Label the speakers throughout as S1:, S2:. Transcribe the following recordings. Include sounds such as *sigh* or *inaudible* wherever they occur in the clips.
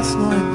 S1: paz no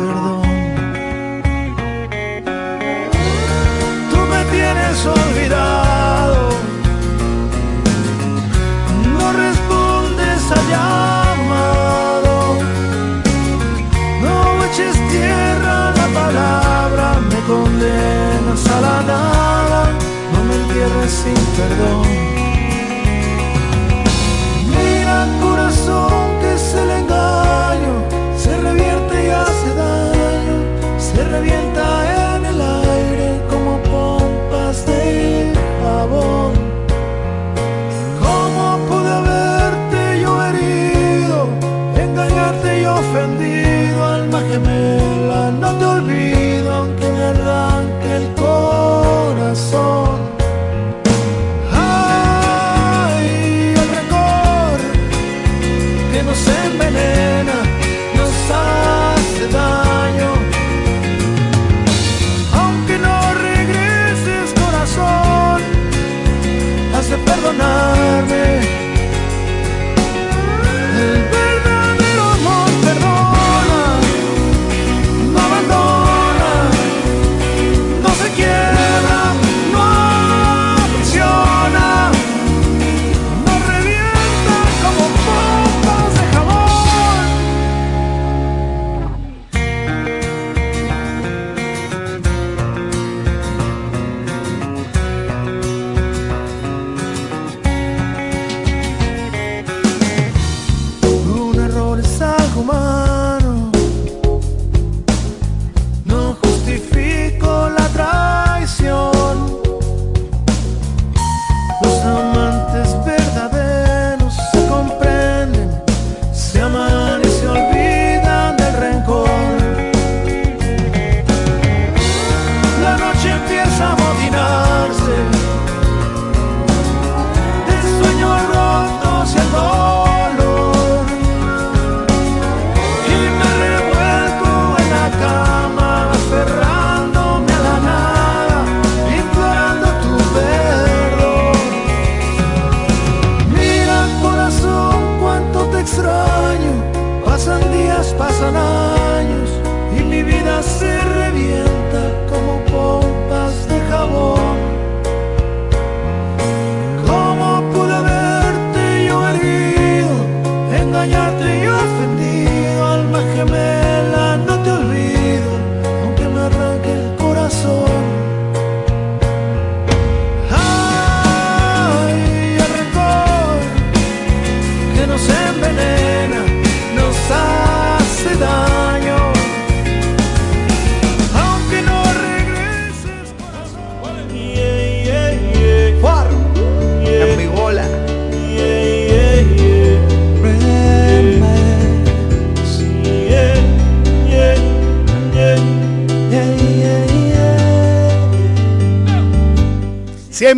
S1: se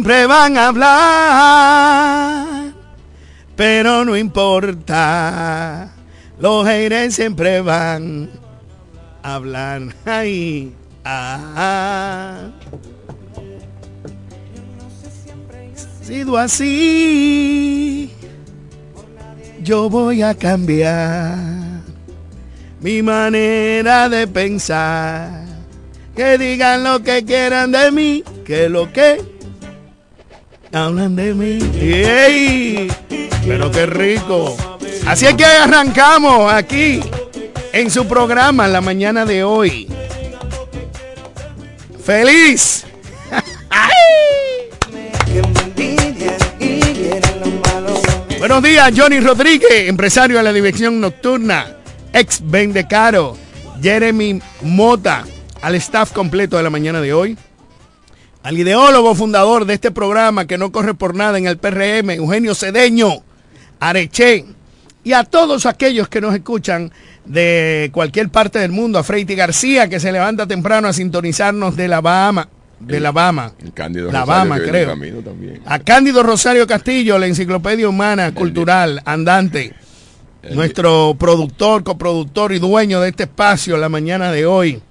S2: Siempre van a hablar, pero no importa. Los haters siempre van a hablar. Ay, ah. Sido así, yo voy a cambiar mi manera de pensar. Que digan lo que quieran de mí, que lo que hablan de mí. Pero qué rico. Así es que arrancamos aquí en su programa la mañana de hoy. ¡Feliz! *laughs* Buenos días, Johnny Rodríguez, empresario de la dirección nocturna, ex Vendecaro, Jeremy Mota, al staff completo de la mañana de hoy, al ideólogo fundador de este programa que no corre por nada en el PRM, Eugenio Cedeño, Areche, y a todos aquellos que nos escuchan de cualquier parte del mundo, a Freiti García, que se levanta temprano a sintonizarnos de la Bahama, de la Bahama,
S3: El Cándido
S2: la
S3: Rosario,
S2: Bahama, creo.
S3: también.
S2: A Cándido Rosario Castillo, la enciclopedia humana, cultural, andante. Nuestro productor, coproductor y dueño de este espacio la mañana de hoy.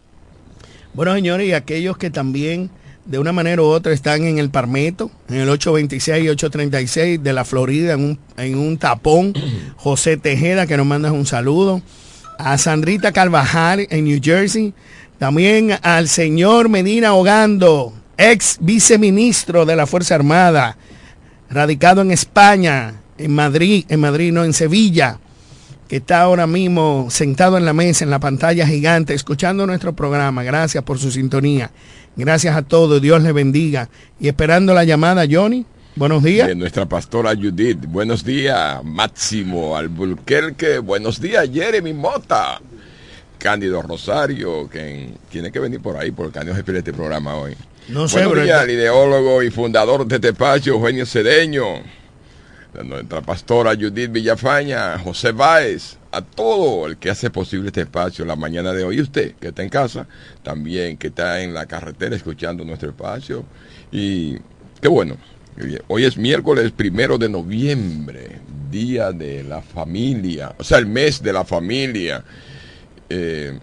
S2: Bueno, señores, y aquellos que también de una manera u otra están en el Parmeto, en el 826 y 836 de la Florida, en un, en un tapón. *clears throat* José Tejeda, que nos manda un saludo. a Sandrita Carvajal en New Jersey, también al señor Medina Hogando, ex viceministro de la Fuerza Armada, radicado en España, en Madrid, en Madrid, no, en Sevilla, que está ahora mismo sentado en la mesa, en la pantalla gigante, escuchando nuestro programa. Gracias por su sintonía. Gracias a todos. Dios le bendiga. Y esperando la llamada, Johnny. Buenos días.
S4: De nuestra pastora Judith. Buenos días, Máximo Albulquerque. Buenos días, Jeremy Mota. Cándido Rosario, que tiene que venir por ahí, porque Cándido se este programa hoy. No sé, Buenos días, el ideólogo y fundador de Tepacho, Eugenio Cedeño nuestra pastora Judith Villafaña, José Báez, a todo el que hace posible este espacio la mañana de hoy. Usted que está en casa, también que está en la carretera escuchando nuestro espacio. Y qué bueno. Hoy es miércoles primero de noviembre, día de la familia, o sea, el mes de la familia.
S2: Eh,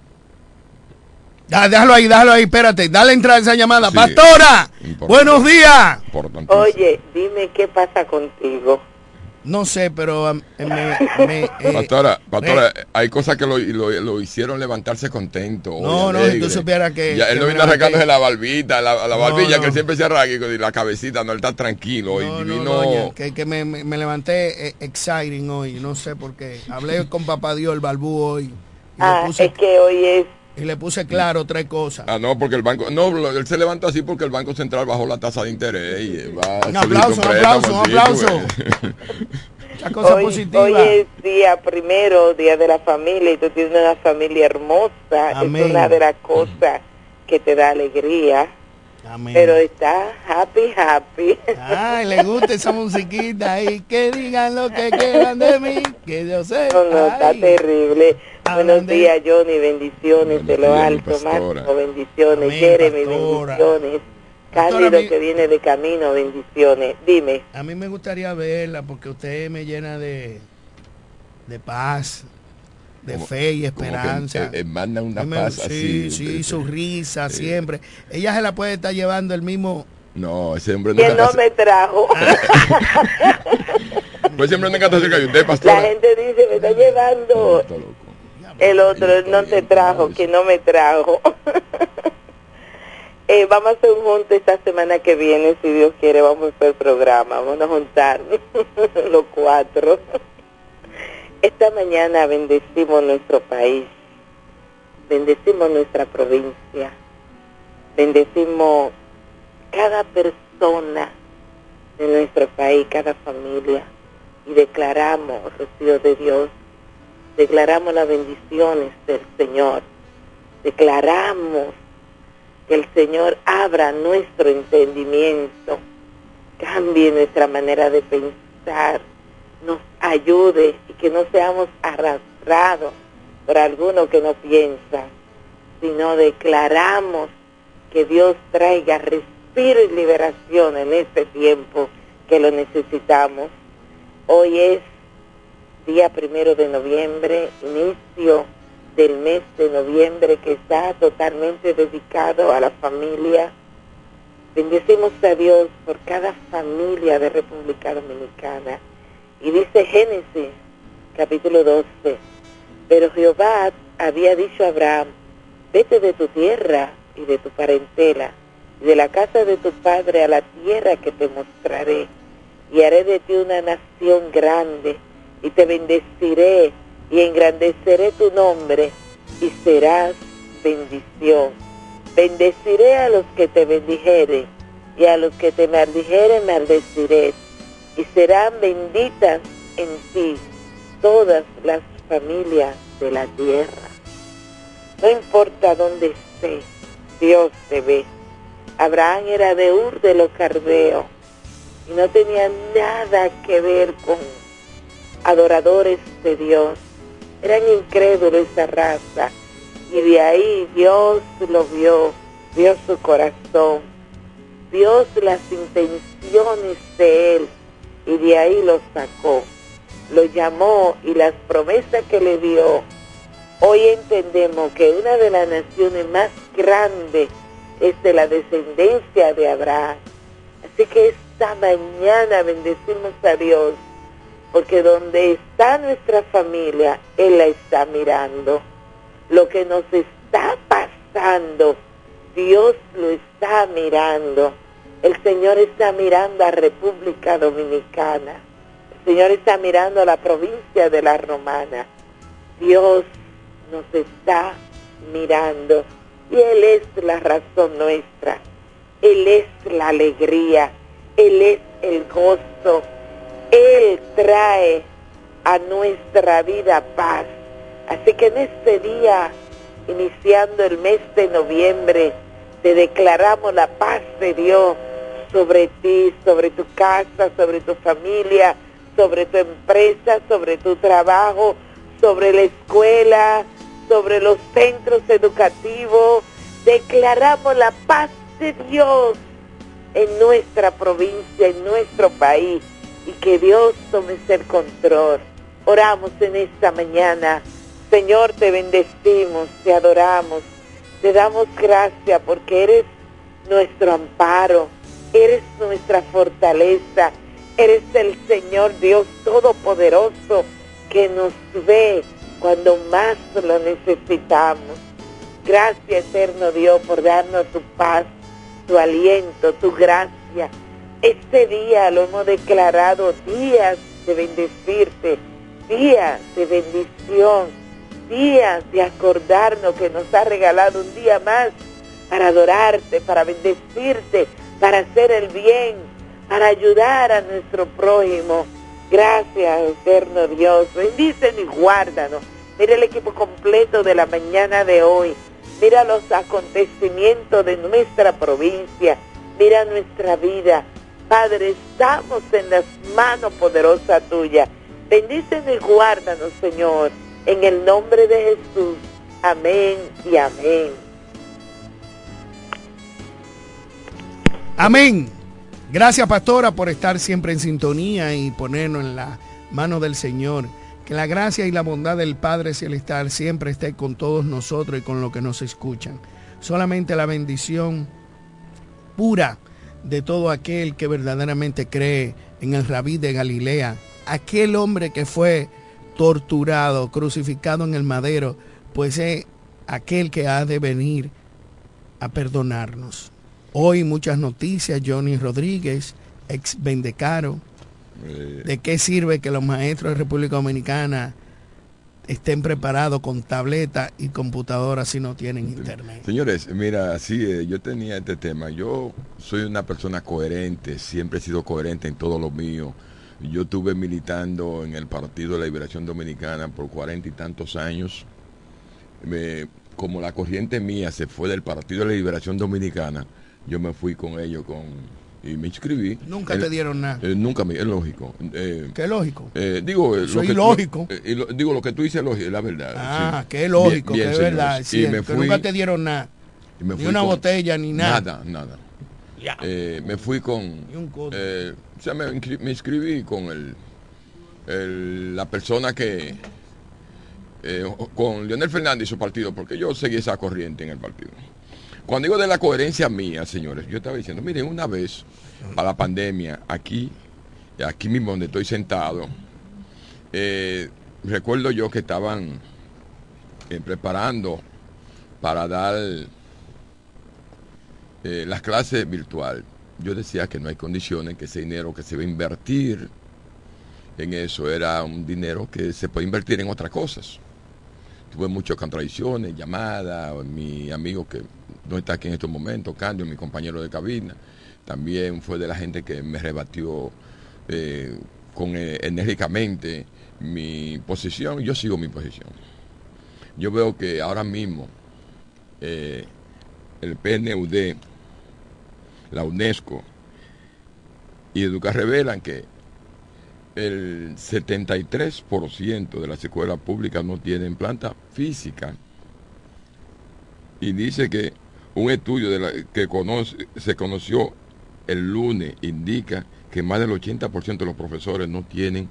S2: déjalo ahí, déjalo ahí, espérate, dale entrada a esa llamada. Pastora, buenos días.
S3: Oye, dime qué pasa contigo.
S2: No sé, pero um, me,
S4: me, eh, pastora, pastora hay cosas que lo, lo, hicieron levantarse contento.
S2: No, no, si tú supieras que...
S4: Ya, él no vino arrancándose la barbita, la, la barbilla, que siempre se arranca y la cabecita, no, él está tranquilo. y vino...
S2: que, que me, me, levanté eh, exciting hoy, no sé por qué. Hablé con papá Dios, el balbú hoy.
S3: ah, es que hoy es
S2: y le puse claro tres cosas.
S4: Ah, no, porque el banco. No, él se levantó así porque el Banco Central bajó la tasa de interés. Y
S2: va un aplauso, un aplauso, un aplauso.
S3: cosa hoy, es día primero, día de la familia, y tú tienes una familia hermosa. Es una de las cosas que te da alegría. Pero está happy, happy.
S2: Ay, le gusta esa *laughs* musiquita y que digan lo que quieran de mí, que yo sé.
S3: No, no, está terrible. Buenos días, Johnny, bendiciones de lo alto, Marco, bendiciones, Jeremy, bendiciones. Cándido que viene de camino, bendiciones. Dime.
S2: A mí me gustaría verla porque usted me llena de, de paz, de fe y esperanza.
S4: Que, manda una paz
S2: sí, así. Sí, su risa siempre. Ella se la puede estar llevando el mismo.
S4: No, ese hombre
S3: no. Que no me trajo. *laughs*
S4: pues siempre me encanta que usted, pastor.
S3: La gente dice, me está llevando. El otro no te trajo, que no me trajo. *laughs* eh, vamos a hacer un junto esta semana que viene, si Dios quiere, vamos a hacer el programa, vamos a juntar *laughs* los cuatro. Esta mañana bendecimos nuestro país, bendecimos nuestra provincia, bendecimos cada persona de nuestro país, cada familia, y declaramos, Rocío de Dios, declaramos las bendiciones del Señor, declaramos que el Señor abra nuestro entendimiento, cambie nuestra manera de pensar, nos ayude y que no seamos arrastrados por alguno que no piensa, sino declaramos que Dios traiga respiro y liberación en este tiempo que lo necesitamos. Hoy es día primero de noviembre, inicio del mes de noviembre que está totalmente dedicado a la familia. Bendecimos a Dios por cada familia de República Dominicana y dice Génesis, capítulo 12, pero Jehová había dicho a Abraham, vete de tu tierra y de tu parentela, y de la casa de tu padre a la tierra que te mostraré, y haré de ti una nación grande, y te bendeciré, y engrandeceré tu nombre, y serás bendición. Bendeciré a los que te bendijeren, y a los que te maldijeren maldeciré y serán benditas en ti todas las familias de la tierra. No importa dónde estés, Dios te ve. Abraham era de Ur de los Cardeos y no tenía nada que ver con adoradores de Dios. Eran incrédulos esa raza y de ahí Dios lo vio, vio su corazón, Dios las intenciones de él y de ahí lo sacó, lo llamó y las promesas que le dio. Hoy entendemos que una de las naciones más grandes es de la descendencia de Abraham. Así que esta mañana bendecimos a Dios porque donde está nuestra familia, Él la está mirando. Lo que nos está pasando, Dios lo está mirando. El Señor está mirando a República Dominicana. El Señor está mirando a la provincia de la Romana. Dios nos está mirando y Él es la razón nuestra. Él es la alegría. Él es el gozo. Él trae a nuestra vida paz. Así que en este día, iniciando el mes de noviembre, te declaramos la paz de Dios sobre ti, sobre tu casa, sobre tu familia, sobre tu empresa, sobre tu trabajo, sobre la escuela, sobre los centros educativos. Declaramos la paz de Dios en nuestra provincia, en nuestro país, y que Dios tome el control. Oramos en esta mañana. Señor, te bendecimos, te adoramos, te damos gracias porque eres nuestro amparo, eres nuestra fortaleza, eres el Señor Dios Todopoderoso que nos ve cuando más lo necesitamos. Gracias, eterno Dios, por darnos tu paz, tu aliento, tu gracia. Este día lo hemos declarado días de bendecirte, días de bendición, días de acordarnos que nos ha regalado un día más para adorarte, para bendecirte, para hacer el bien, para ayudar a nuestro prójimo. Gracias, eterno Dios. Bendícenos y guárdanos. Mira el equipo completo de la mañana de hoy. Mira los acontecimientos de nuestra provincia. Mira nuestra vida. Padre, estamos en las manos poderosas tuyas. Bendícenos y guárdanos, Señor, en el nombre de Jesús. Amén y amén.
S2: Amén. Gracias, pastora, por estar siempre en sintonía y ponernos en la mano del Señor. Que la gracia y la bondad del Padre Celestial siempre esté con todos nosotros y con los que nos escuchan. Solamente la bendición pura de todo aquel que verdaderamente cree en el rabí de Galilea, aquel hombre que fue torturado, crucificado en el madero, pues es aquel que ha de venir a perdonarnos. Hoy muchas noticias, Johnny Rodríguez, ex Vendecaro, ¿De qué sirve que los maestros de República Dominicana estén preparados con tabletas y computadoras si no tienen internet?
S4: Señores, mira, sí, eh, yo tenía este tema. Yo soy una persona coherente, siempre he sido coherente en todo lo mío. Yo estuve militando en el Partido de la Liberación Dominicana por cuarenta y tantos años. como la corriente mía se fue del Partido de la Liberación Dominicana, yo me fui con ellos, con y me inscribí.
S2: Nunca te dieron nada.
S4: Eh, nunca me, es lógico. Eh,
S2: ¿Qué lógico?
S4: Eh, digo,
S2: lo que lógico.
S4: digo, lo que tú dices es la verdad.
S2: Ah, qué lógico, que es verdad. y me fui, nunca te dieron nada. ni una botella, ni nada.
S4: Nada, nada. me fui con... o sea, me, me, inscribí con el, el, la persona que... con Leonel Fernández y su partido, porque yo seguí esa corriente en el partido. Cuando digo de la coherencia mía, señores, yo estaba diciendo, miren, una vez para la pandemia, aquí, aquí mismo donde estoy sentado, eh, recuerdo yo que estaban eh, preparando para dar eh, las clases virtual. Yo decía que no hay condiciones, que ese dinero que se va a invertir en eso era un dinero que se puede invertir en otras cosas. Tuve muchas contradicciones, llamadas, mi amigo que no está aquí en estos momentos, Candio, mi compañero de cabina, también fue de la gente que me rebatió eh, con, eh, enérgicamente mi posición, yo sigo mi posición. Yo veo que ahora mismo eh, el PNUD, la UNESCO y Educa revelan que el 73% de las escuelas públicas no tienen planta física y dice que un estudio de que se conoció el lunes indica que más del 80% de los profesores no tienen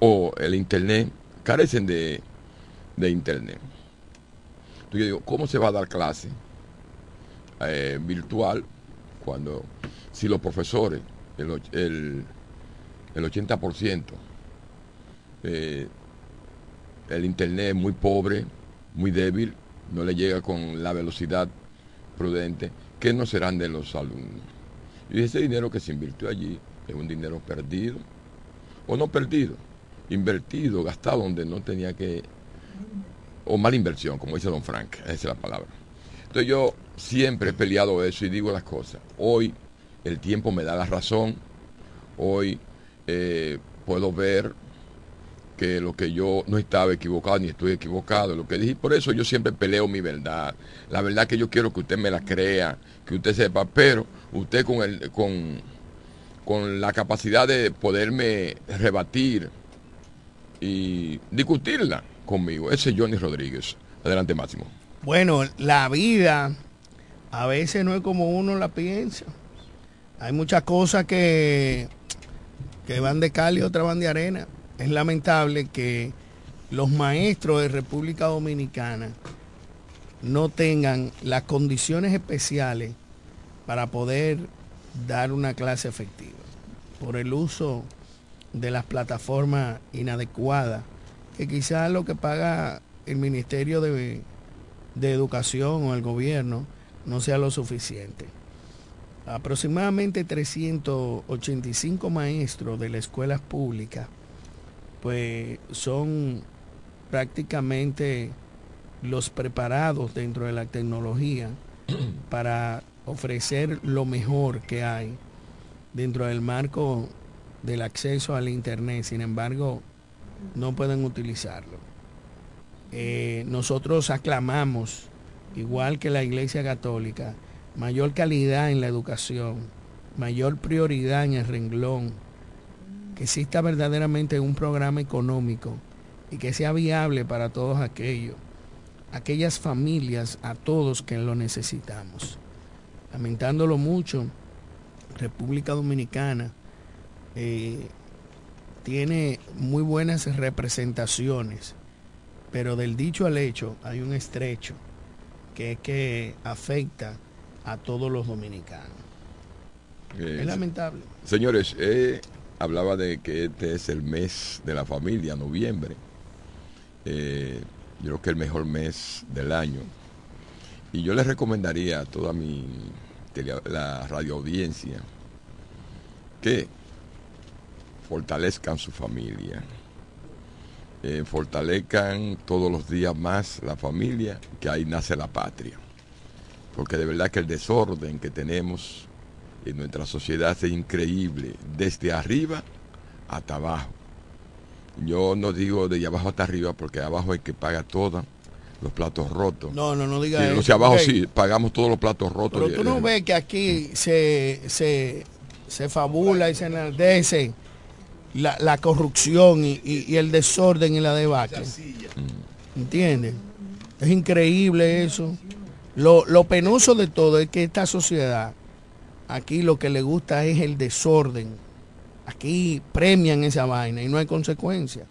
S4: o el internet, carecen de, internet. Entonces yo digo, ¿cómo se va a dar clase eh, virtual cuando si los profesores, el, el 80%. Eh, el internet es muy pobre, muy débil, no le llega con la velocidad prudente, ¿qué no serán de los alumnos? Y ese dinero que se invirtió allí es un dinero perdido, o no perdido, invertido, gastado donde no tenía que, o mala inversión, como dice don Frank, esa es la palabra. Entonces yo siempre he peleado eso y digo las cosas. Hoy el tiempo me da la razón, hoy eh, puedo ver que lo que yo no estaba equivocado ni estoy equivocado, lo que dije, por eso yo siempre peleo mi verdad. La verdad que yo quiero que usted me la crea, que usted sepa, pero usted con el con, con la capacidad de poderme rebatir y discutirla conmigo. Ese es Johnny Rodríguez. Adelante, Máximo.
S2: Bueno, la vida a veces no es como uno la piensa. Hay muchas cosas que, que van de cal y otras van de arena. Es lamentable que los maestros de República Dominicana no tengan las condiciones especiales para poder dar una clase efectiva por el uso de las plataformas inadecuadas que quizás lo que paga el Ministerio de, de Educación o el gobierno no sea lo suficiente. Aproximadamente 385 maestros de las escuelas públicas pues son prácticamente los preparados dentro de la tecnología *clears throat* para ofrecer lo mejor que hay dentro del marco del acceso al Internet. Sin embargo, no pueden utilizarlo. Eh, nosotros aclamamos, igual que la Iglesia Católica, mayor calidad en la educación, mayor prioridad en el renglón, que exista verdaderamente un programa económico y que sea viable para todos aquellos, aquellas familias, a todos que lo necesitamos. Lamentándolo mucho, República Dominicana eh, tiene muy buenas representaciones, pero del dicho al hecho hay un estrecho que es que afecta a todos los dominicanos.
S4: Eh,
S2: es lamentable.
S4: Señores, eh, hablaba de que este es el mes de la familia, noviembre. Eh, yo creo que el mejor mes del año. Y yo les recomendaría a toda mi la radio audiencia que fortalezcan su familia, eh, fortalezcan todos los días más la familia, que ahí nace la patria. Porque de verdad que el desorden que tenemos en nuestra sociedad es increíble, desde arriba hasta abajo. Yo no digo de abajo hasta arriba porque abajo hay que pagar todos los platos rotos.
S2: No, no, no diga
S4: sí,
S2: eso.
S4: Los de abajo
S2: okay.
S4: sí, pagamos todos los platos rotos.
S2: Pero tú no ves que aquí se, se, se fabula y se enaldece la, la corrupción y, y, y, el desorden y la debacle. Mm. ¿Entiendes? Es increíble eso. Lo, lo penoso de todo es que esta sociedad Aquí lo que le gusta es el desorden. Aquí premian esa vaina y no hay consecuencias.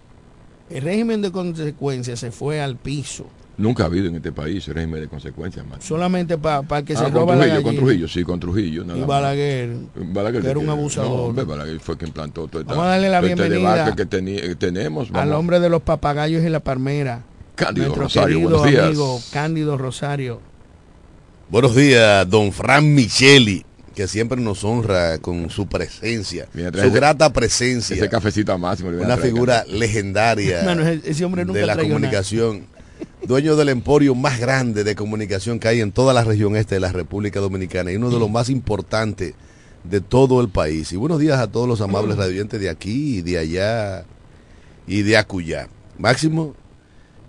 S2: El régimen de consecuencias se fue al piso.
S4: Nunca ha habido en este país régimen de consecuencias, man.
S2: Solamente para pa que
S4: ah,
S2: se
S4: con
S2: roba
S4: Trujillo,
S2: la
S4: con Trujillo, sí, con Trujillo.
S2: y Balaguer,
S4: Balaguer
S2: que era un abusador.
S4: No, hombre, Balaguer fue quien plantó todo,
S2: vamos a darle la
S4: este
S2: bienvenida
S4: que teni tenemos.
S2: Vamos. Al hombre de los papagayos y la palmera.
S4: Cándido
S2: nuestro
S4: Rosario, buenos días.
S2: amigo Cándido Rosario.
S5: Buenos días, don Fran Micheli que siempre nos honra con su presencia,
S4: Mira,
S5: su
S4: ese,
S5: grata presencia.
S4: Ese cafecito a máximo.
S5: Una figura legendaria *laughs*
S2: Mano, ese hombre nunca
S5: de la comunicación. Dueño del emporio más grande de comunicación que hay en toda la región este de la República Dominicana y uno de los más importantes de todo el país. Y buenos días a todos los amables radioyentes de aquí y de allá y de acullá. Máximo,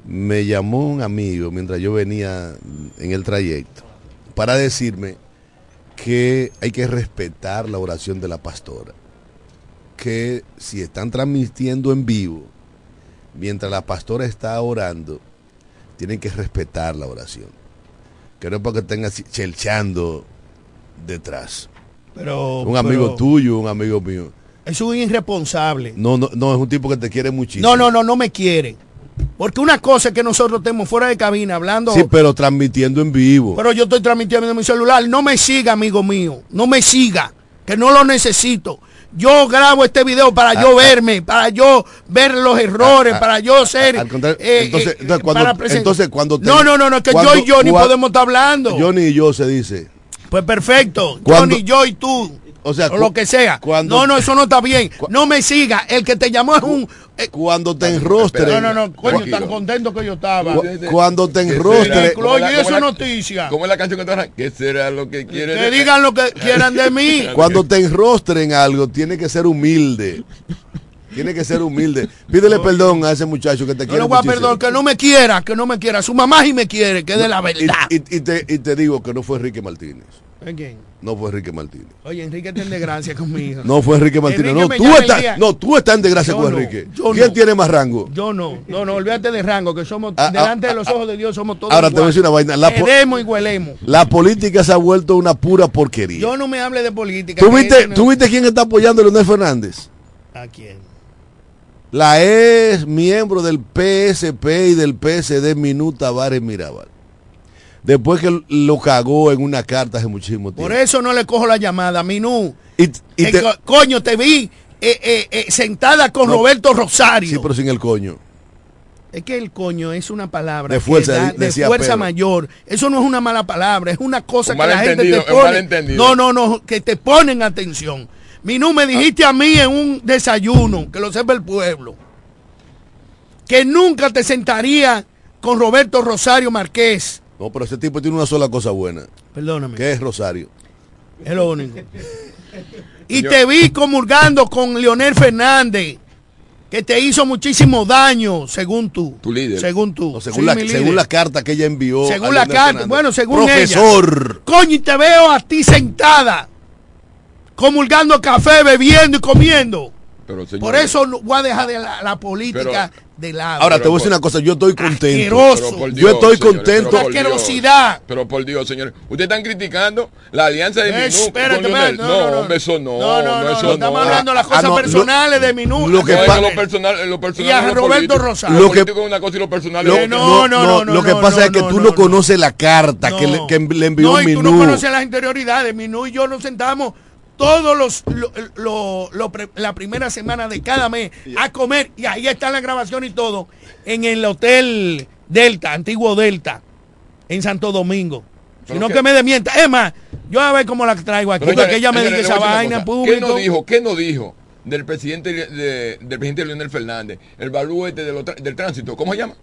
S5: me llamó un amigo mientras yo venía en el trayecto para decirme que hay que respetar la oración de la pastora. Que si están transmitiendo en vivo, mientras la pastora está orando, tienen que respetar la oración. Que no es porque tengan chelchando detrás.
S2: Pero,
S5: un amigo
S2: pero,
S5: tuyo, un amigo mío.
S2: Es un irresponsable.
S5: No, no, no, es un tipo que te quiere muchísimo.
S2: No, no, no, no me quiere. Porque una cosa es que nosotros estemos fuera de cabina hablando.
S5: Sí, pero transmitiendo en vivo.
S2: Pero yo estoy transmitiendo en mi celular. No me siga, amigo mío. No me siga. Que no lo necesito. Yo grabo este video para yo
S5: Ah, ah.
S2: verme, para yo ver los errores,
S5: Ah, ah,
S2: para yo ser.
S5: al contrario,
S2: eh,
S5: entonces-
S2: eh,
S5: entonces, cuando-
S2: para presen-
S5: entonces, cuando te-
S2: no, no, no, no, que
S5: cuando-
S2: yo y Johnny podemos estar hablando.
S5: Johnny y yo se dice.
S2: Pues perfecto.
S5: Cuando-
S2: Johnny, yo y tú.
S5: O sea,
S2: lo que sea.
S5: cuando-
S2: no, no, eso no está bien. No me siga. El que te llamó es un. eh,
S5: Cuando te enrostren.
S2: no, no, no, coño,
S4: Tranquilo.
S2: tan contento que yo estaba.
S5: Cu- cuando te
S4: ¿Qué
S5: enrostre-
S4: cómo la-
S2: noticia.
S4: ¿Cómo es la canción que te ¿Qué será lo que quiere?
S2: Que digan lo que quieran de mí. *laughs*
S5: Cuando te enrostren algo, tiene que ser humilde. Tiene que ser humilde. Pídele perdón a ese muchacho que te
S2: No
S5: quiere
S2: le voy a
S5: muchísimo.
S2: perdonar, que no me quiera, que no me quiera. Su mamá sí me quiere, que de la
S5: Y,
S2: verdad.
S5: y- y te, y te digo que no fue Enrique Martínez.
S2: ¿Es quién?
S5: No fue Enrique Martínez.
S2: Oye, Enrique está en desgracia conmigo. *laughs*
S5: No fue Enrique Martínez.
S2: Enrique
S5: no, tú estás,
S2: día-
S5: no, tú estás en desgracia
S2: Yo
S5: con
S2: no,
S5: Enrique. ¿Quién
S2: no.
S5: tiene más rango?
S2: Yo no, no, no, olvídate de rango, que somos,
S5: Ah, ah,
S2: delante de los
S5: ah,
S2: ojos de Dios somos todos
S5: ahora te voy a decir una vaina, la
S2: Queremos y huelemos.
S5: La política se ha vuelto una pura porquería.
S2: Yo no me hable de política.
S5: ¿Tú viste, ¿Tú viste quién está apoyando a Leonel Fernández?
S2: ¿A quién?
S5: La ex miembro del PSP y del PSD, Minú Tavares Mirabal. Después que lo cagó en una carta hace muchísimo tiempo.
S2: Por eso no le cojo la llamada, Minú.
S5: Y, y te-
S2: co- coño, te vi eh, eh, eh, sentada con
S5: No.
S2: Roberto Rosario.
S5: sí, pero sin el coño.
S2: Es que el coño es una palabra
S5: De fuerza,
S2: da-
S5: de-
S2: de
S5: decía
S2: fuerza
S5: Pedro.
S2: mayor. Eso no es una mala palabra, es una cosa
S4: Un
S2: que la gente te pone. No, no, no, que te ponen atención. Minú, me dijiste a mí en un desayuno, que lo sepa el pueblo, que nunca te sentaría con Roberto Rosario Márquez.
S5: No, pero ese tipo tiene una sola cosa buena,
S2: Perdóname.
S5: que es Rosario.
S2: Es lo único. *laughs* Y
S4: Yo-
S2: te vi comulgando con Leonel Fernández, que te hizo muchísimo daño, según tú.
S4: Tu líder.
S2: Según tú.
S5: No, según,
S2: Sí,
S5: la, según la carta que ella envió. a
S2: Según la carta,
S5: Fernández.
S2: bueno, según
S5: Profesor.
S2: Coño, y te veo a ti sentada, comulgando café, bebiendo y comiendo.
S4: Pero, señor,
S2: Por eso no- voy a dejar de la, la política de lado.
S5: Ahora te voy a decir una cosa, yo estoy contento.
S4: Por
S5: Yo estoy
S4: señores,
S5: contento.
S4: pero por Dios.
S2: Asquerosidad.
S4: Pero por Dios, señores. Ustedes están criticando la alianza de
S2: Eh,
S4: Minú
S2: espérate,
S4: con Leonel.
S2: espérate,
S4: No, hombre, eso no.
S2: No, no, no,
S4: eso
S2: no, estamos
S4: no.
S2: hablando de las
S5: Ah,
S2: cosas
S5: no, lo-
S2: personales de Minú.
S5: lo que
S4: No, es
S5: pa-
S4: lo personal, lo personal
S2: Y a Roberto. Rosario.
S4: Lo,
S5: que-
S4: es una cosa y lo personal
S5: Lo,
S4: es
S2: Eh, no, no, no, no,
S5: lo que
S2: no,
S5: pasa
S2: no,
S5: es que
S2: no,
S5: tú
S2: no,
S5: no,
S2: no.
S5: conoces la carta que, le, envió
S2: no, y tú
S5: Minú.
S2: no conoces las interioridades. Minú y yo nos sentamos todos los lo- lo- la primera semana de cada mes a comer y ahí está la grabación y todo en el hotel Delta, antiguo Delta, en Santo Domingo. Si no que me demienta. Es más, yo a ver cómo la traigo aquí, porque ella me dice esa vaina
S4: cosa. ¿Qué no dijo? ¿Qué no dijo del presidente de- del presidente Leonel Fernández? El baluete de lo tra- del tránsito. ¿Cómo se llama?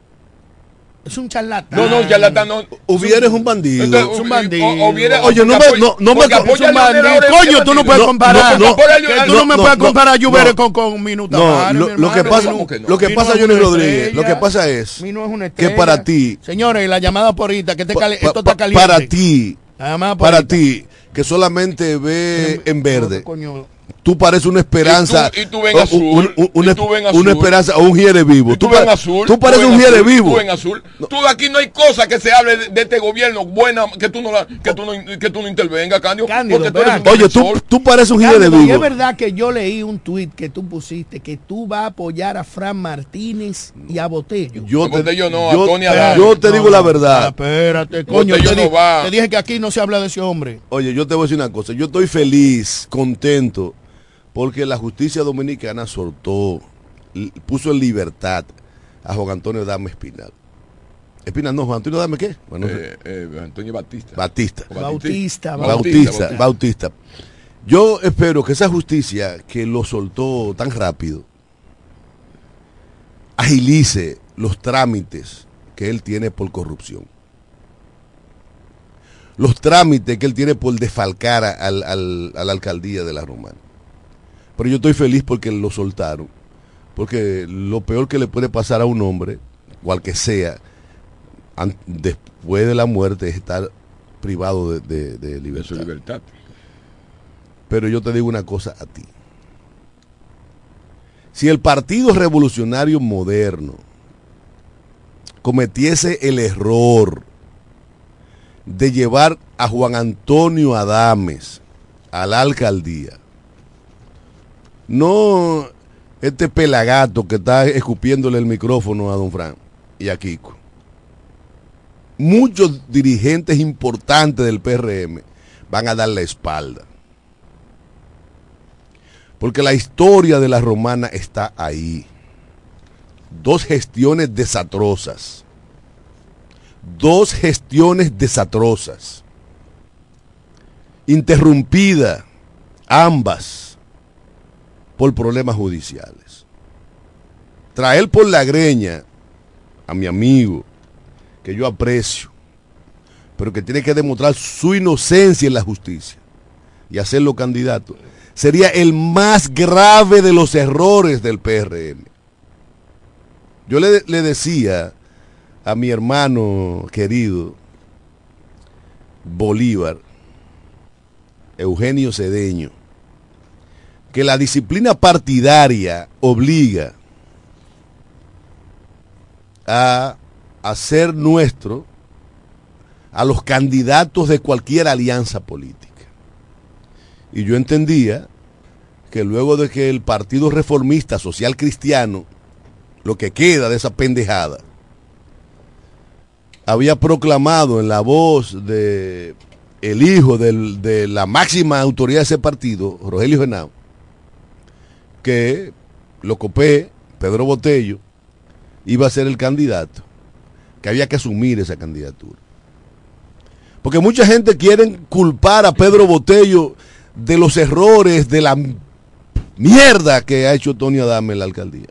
S2: Es un charlatán.
S4: No, no, ya la están. No,
S5: Hubiera un bandido.
S4: Entonces,
S2: Es un bandido.
S4: o- hubiera-
S5: Oye, no me- no- no me- es
S2: Es
S4: apoya
S2: un bandido. Coño,
S4: ¿qué
S2: tú no puedes
S5: No,
S2: comparar.
S5: no, no,
S2: tú no,
S5: no,
S2: me
S5: no,
S2: puedes
S5: no,
S2: comparar
S5: no.
S2: con, con Minuta.
S5: No,
S2: Vale,
S5: lo,
S2: mi
S5: lo que pasa,
S2: Minú.
S4: ¿cómo que no?
S5: lo que pasa,
S2: es
S5: Johnny Rodríguez, lo que pasa es
S2: es
S5: que para ti,
S2: Señores, la llamada por ahorita, que este
S5: pa-
S2: cali-
S5: pa-
S2: esto está caliente.
S5: para ti,
S2: La llamada por
S5: para ti, que solamente ve en verde,
S2: Coño,
S5: tú pareces una esperanza,
S4: Y tú- y tú ven
S5: o-
S4: azul,
S5: un- un-
S4: y
S5: una,
S4: tú ven
S5: una
S4: azul.
S5: esperanza o un hiere vivo.
S4: Y tú,
S5: pa-
S4: ven azul.
S5: tú pareces
S4: ven
S5: un hiere
S4: azul,
S5: vivo.
S4: Tú ven azul. Tú aquí no hay cosa que se hable de, de este gobierno buena que tú no la, que tú no que tú no intervengas, Candio.
S2: Cándido,
S4: porque tú eres un
S5: Oye, tú, tú pareces un hiere
S2: Cándido, y
S5: vivo.
S2: es verdad que yo leí un tuit que tú pusiste que tú vas a apoyar a Fran Martínez y a Botello.
S5: Yo te,
S4: yo no,
S5: yo- yo te
S2: No,
S5: digo la verdad.
S2: Espérate, coño.
S4: Botello
S2: Te,
S4: no va.
S2: te dije que aquí no se habla de ese hombre.
S5: Oye, yo te voy a decir una cosa. Yo estoy feliz, contento, porque la justicia dominicana soltó, puso en libertad a Juan Antonio Dame Espinal. Espinal, no, Juan Antonio Dame, ¿qué? Bueno.
S4: Eh, eh, Antonio Batista.
S5: Batista.
S2: Bautista,
S5: Bautista, Bautista. Yo espero que esa justicia que lo soltó tan rápido agilice los trámites que él tiene por corrupción. Los trámites que él tiene por desfalcar a, al- al- a la alcaldía de la Romana. Pero yo estoy feliz porque lo soltaron. Porque lo peor que le puede pasar a un hombre, cual que sea, después de la muerte, es estar privado de, de- de
S4: De
S5: libertad.
S4: su libertad.
S5: Pero yo te digo una cosa a ti. Si el Partido Revolucionario Moderno cometiese el error de llevar a Juan Antonio Adames a la alcaldía, no este pelagato que está escupiéndole el micrófono a don Fran y a Kiko. Muchos dirigentes importantes del PRM van a dar la espalda. Porque la historia de la romana está ahí. Dos gestiones desatrosas. Dos gestiones desatrosas. Interrumpida ambas por problemas judiciales. Traer por la greña a mi amigo, que yo aprecio, pero que tiene que demostrar su inocencia en la justicia y hacerlo candidato, sería el más grave de los errores del PRM. Yo le, le decía a mi hermano querido Bolívar, Eugenio Cedeño, que la disciplina partidaria obliga a hacer nuestro a los candidatos de cualquier alianza política. Y yo entendía que luego de que el Partido Reformista Social Cristiano, lo que queda de esa pendejada, había proclamado en la voz de el hijo de la máxima autoridad de ese partido, Rogelio Genao, que Locopé, Pedro Botello, iba a ser el candidato, que había que asumir esa candidatura. Porque mucha gente quiere culpar a Pedro Botello de los errores, de la mierda que ha hecho Tony Adame en la alcaldía.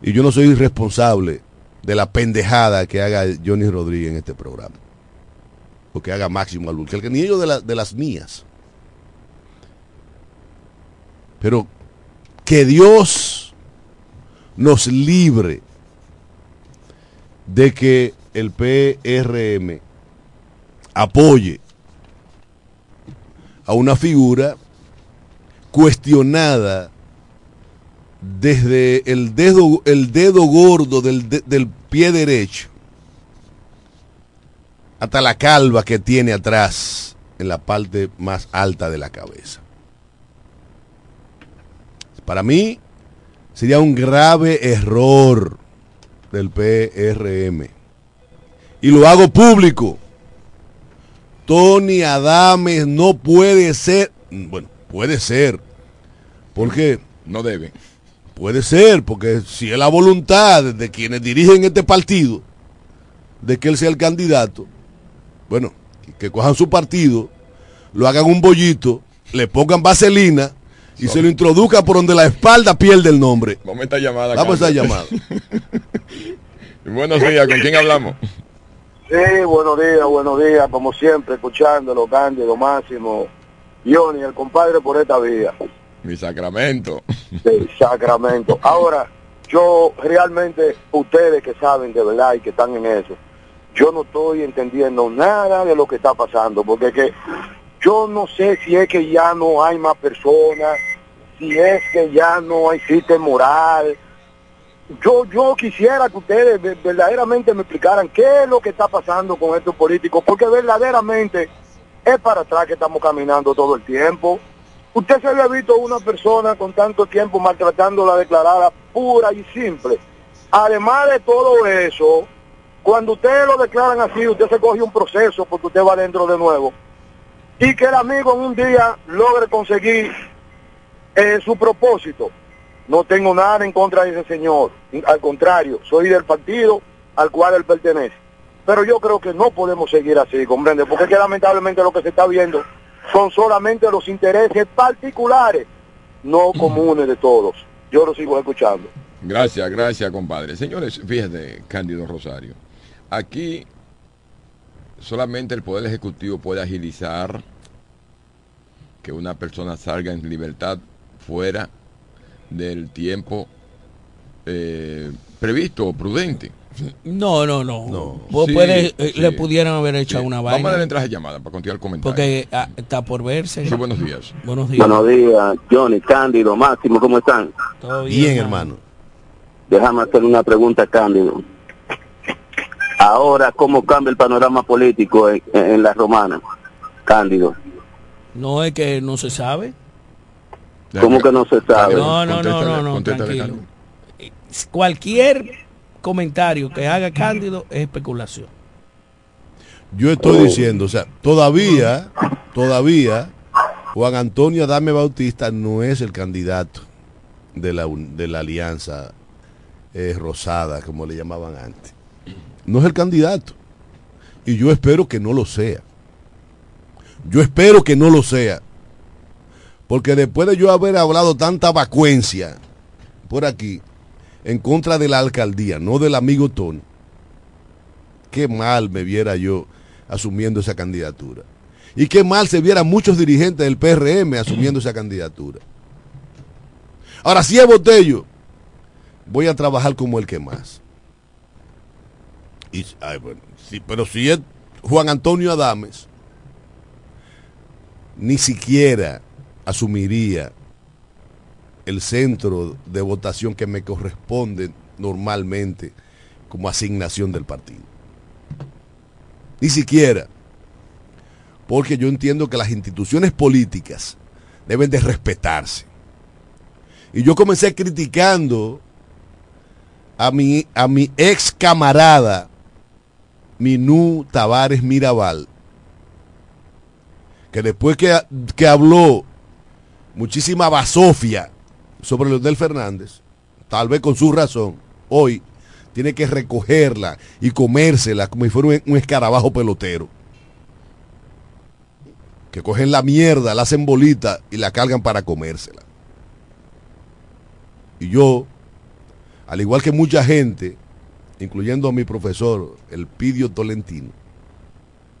S5: Y yo no soy responsable de la pendejada que haga Johnny Rodríguez en este programa. O que haga Máximo Albuquerque, ni ellos de, de las mías. Pero que Dios nos libre de que el PRM apoye a una figura cuestionada desde el dedo, el dedo gordo del, de- del pie derecho hasta la calva que tiene atrás en la parte más alta de la cabeza. Para mí sería un grave error del PRM. Y lo hago público. Tony Adames no puede ser, bueno, puede ser, porque
S4: No debe.
S5: puede ser, porque si es la voluntad de quienes dirigen este partido, de que él sea el candidato, bueno, que cojan su partido, lo hagan un bollito, le pongan vaselina y se lo introduzcan por donde la espalda pierde el nombre.
S4: Vamos a esta llamada.
S5: Vamos a
S4: Carlos.
S5: llamada. *laughs*
S4: Buenos días, ¿con quién hablamos?
S6: Sí, buenos días, buenos días, como siempre, escuchándolo, Cándido, Máximo, Johnny, el compadre por esta vía.
S4: Mi sacramento.
S6: Sí, Sacramento. Ahora, yo realmente, ustedes que saben de verdad y que están en eso, yo no estoy entendiendo nada de lo que está pasando, porque es que yo no sé si es que ya no hay más personas, si es que ya no existe moral. Yo, yo quisiera que ustedes ve- verdaderamente me explicaran qué es lo que está pasando con estos políticos, porque verdaderamente es para atrás que estamos caminando todo el tiempo. Usted se había visto una persona con tanto tiempo maltratándola declarada pura y simple. Además de todo eso, cuando ustedes lo declaran así, usted se coge un proceso porque usted va dentro de nuevo. Y que el amigo en un día logre conseguir eh, su propósito. No tengo nada en contra de ese señor. Al contrario, soy del partido al cual él pertenece. Pero yo creo que no podemos seguir así, comprende, porque es que lamentablemente lo que se está viendo son solamente los intereses particulares, no *clears throat* comunes de todos. Yo lo sigo escuchando.
S4: Gracias, gracias, compadre. Señores, fíjate, Cándido Rosario. Aquí solamente el Poder Ejecutivo puede agilizar que una persona salga en libertad fuera del tiempo eh, previsto o prudente.
S7: No, no, no.
S5: No.
S4: Sí,
S7: puede, eh,
S4: sí.
S7: le pudieran haber hecho
S4: Sí.
S7: una
S4: Vamos a darle
S7: vaina.
S4: entrada a llamada para continuar el comentario.
S7: Porque ah, está por verse.
S4: Sí, buenos días.
S7: Buenos días.
S8: Buenos días, Johnny, Cándido, Máximo, ¿cómo están?
S7: Todo
S5: Bien, hermano.
S8: Déjame hacer una pregunta, a Cándido. Ahora, ¿cómo cambia el panorama político en, en la romana? Cándido.
S7: No es que no se sabe.
S8: ¿Cómo que no se sabe?
S7: No, no, no, no, no, tranquilo. Cualquier comentario que haga Cándido es especulación.
S5: Yo estoy diciendo, o sea, todavía, todavía Juan Antonio Adame Bautista no es el candidato de la, un- de la alianza eh, rosada, como le llamaban antes. No es el candidato. Y yo espero que no lo sea. Yo espero que no lo sea. Porque después de yo haber hablado tanta vacuencia por aquí en contra de la alcaldía, no del amigo Tony, qué mal me viera yo asumiendo esa candidatura. Y qué mal se vieran muchos dirigentes del PRM asumiendo esa candidatura. Ahora, si es Botello, voy a trabajar como el que más. Pero si es Juan Antonio Adames, ni siquiera asumiría el centro de votación que me corresponde normalmente como asignación del partido. Ni siquiera. Porque yo entiendo que las instituciones políticas deben de respetarse. Y yo comencé criticando a mi, a mi ex camarada Minú Tavares Mirabal, que después que, que habló muchísima basofia sobre Leonel Fernández, tal vez con su razón, hoy tiene que recogerla y comérsela como si fuera un, escarabajo pelotero. Que cogen la mierda, la hacen bolita y la cargan para comérsela. Y yo, al igual que mucha gente, incluyendo a mi profesor, el Pidio Tolentino,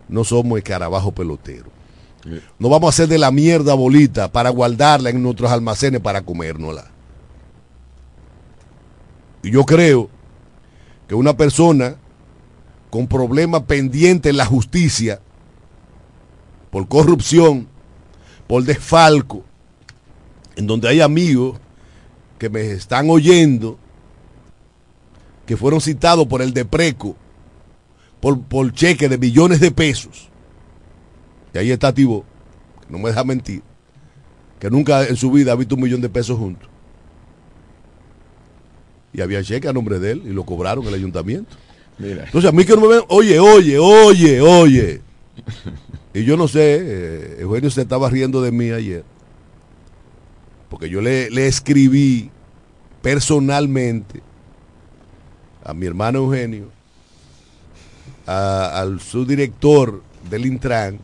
S5: no somos escarabajo pelotero. No vamos a hacer de la mierda bolita para guardarla en nuestros almacenes para comérnosla. Y yo creo que una persona con problemas pendientes en la justicia, por corrupción, por desfalco, en donde hay amigos que me están oyendo, que fueron citados por el Depreco, por, por cheque de millones de pesos. Y ahí está Tibo, que no me deja mentir, que nunca en su vida ha visto un millón de pesos juntos. Y había cheque a nombre de él y lo cobraron el ayuntamiento.
S4: Mira,
S5: Entonces a mí que no me ven, oye, oye, oye, oye. Y yo no sé, eh, Eugenio se estaba riendo de mí ayer. Porque yo le, le escribí personalmente a mi hermano Eugenio, al subdirector del Intran,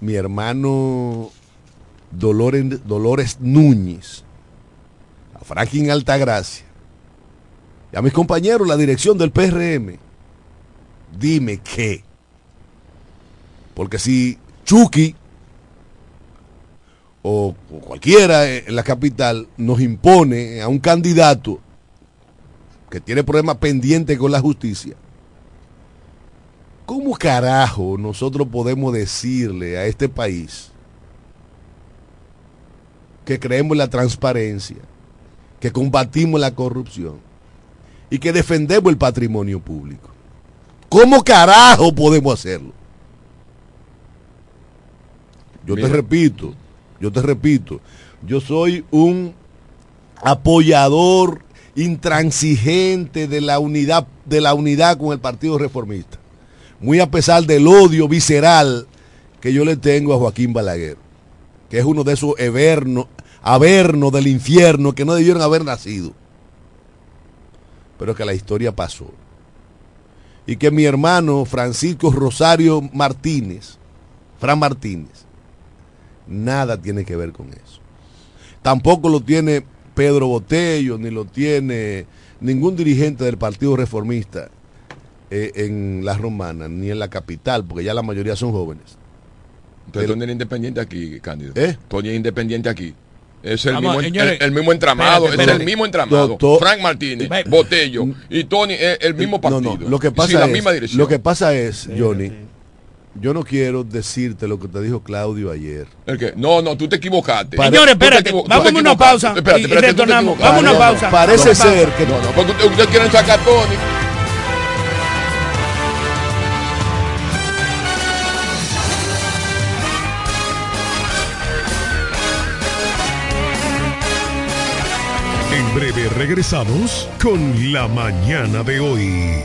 S5: mi hermano Dolores, Dolores Núñez, a Franklin Altagracia, y a mis compañeros, la dirección del PRM, dime qué. Porque si Chucky o cualquiera en la capital nos impone a un candidato que tiene problemas pendientes con la justicia, ¿cómo carajo nosotros podemos decirle a este país que creemos en la transparencia, que combatimos la corrupción y que defendemos el patrimonio público? ¿Cómo carajo podemos hacerlo? Yo te repito, yo te repito, yo soy un apoyador intransigente de la unidad de la unidad con el Partido Reformista. Muy a pesar del odio visceral que yo le tengo a Joaquín Balaguer, que es uno de esos evernos, del infierno que no debieron haber nacido. Pero que la historia pasó. Y que mi hermano Francisco Rosario Martínez, Fran Martínez, nada tiene que ver con eso. Tampoco lo tiene Pedro Botello, ni lo tiene ningún dirigente del Partido Reformista eh, en la Romana, ni en la capital, porque ya la mayoría son jóvenes.
S4: pero Tony era independiente aquí, Cándido.
S5: ¿Eh?
S4: Tony es independiente aquí. Es el,
S7: Vamos,
S4: mismo,
S7: señores.
S4: el, el mismo entramado,
S7: Espérate,
S4: es el mismo entramado.
S5: Doctor-
S4: Frank Martínez, Botello y Tony es el mismo
S5: No,
S4: partido.
S5: no, lo que
S4: Sí,
S5: pasa
S4: la
S5: es,
S4: misma dirección.
S5: lo que pasa es, Johnny, yo no quiero decirte lo que te dijo Claudio ayer.
S4: ¿El qué? No, no, tú te equivocaste.
S5: Pare-
S7: Señores, espérate, vamos a una pausa
S4: Espérate,
S7: y- y
S4: espérate, te
S7: retornamos. Vamos a una pausa.
S5: Parece ser que
S4: No, no, porque ustedes quieren sacar Tony.
S9: En breve regresamos con la mañana de hoy.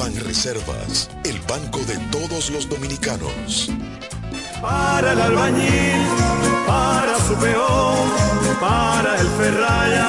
S10: Ban Reservas, el banco de todos los dominicanos.
S1: Para el albañil, para su peón, para el ferraya,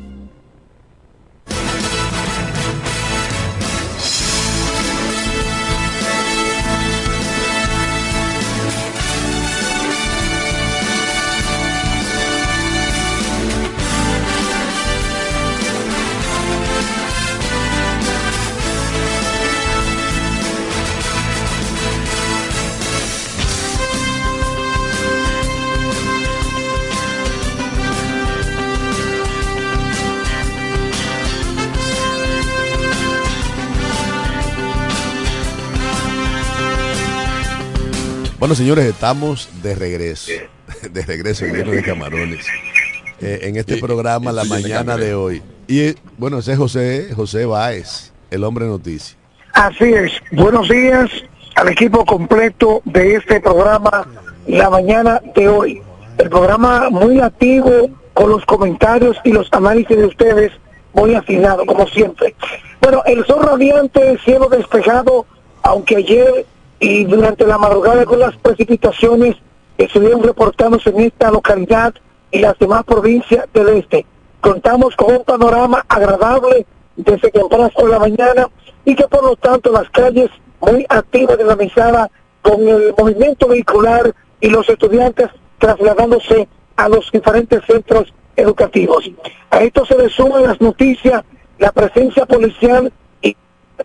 S5: Bueno, señores, estamos de regreso. *laughs* De regreso, lleno de camarones. eh, en este
S4: Y-
S5: programa
S4: y
S5: la
S4: de
S5: mañana de hoy. Y eh, bueno, ese es José, José Báez, el hombre noticia.
S11: Así es. Buenos días al equipo completo de este programa La Mañana de hoy. El programa muy activo con los comentarios y los análisis de ustedes muy afinado, como siempre. Bueno, el sol radiante, cielo despejado, aunque ayer y durante la madrugada con las precipitaciones que estuvieron reportándose en esta localidad y las demás provincias del este. Contamos con un panorama agradable desde temprano por la mañana y que por lo tanto las calles muy activas de la mesada con el movimiento vehicular y los estudiantes trasladándose a los diferentes centros educativos. A esto se le suman las noticias, la presencia policial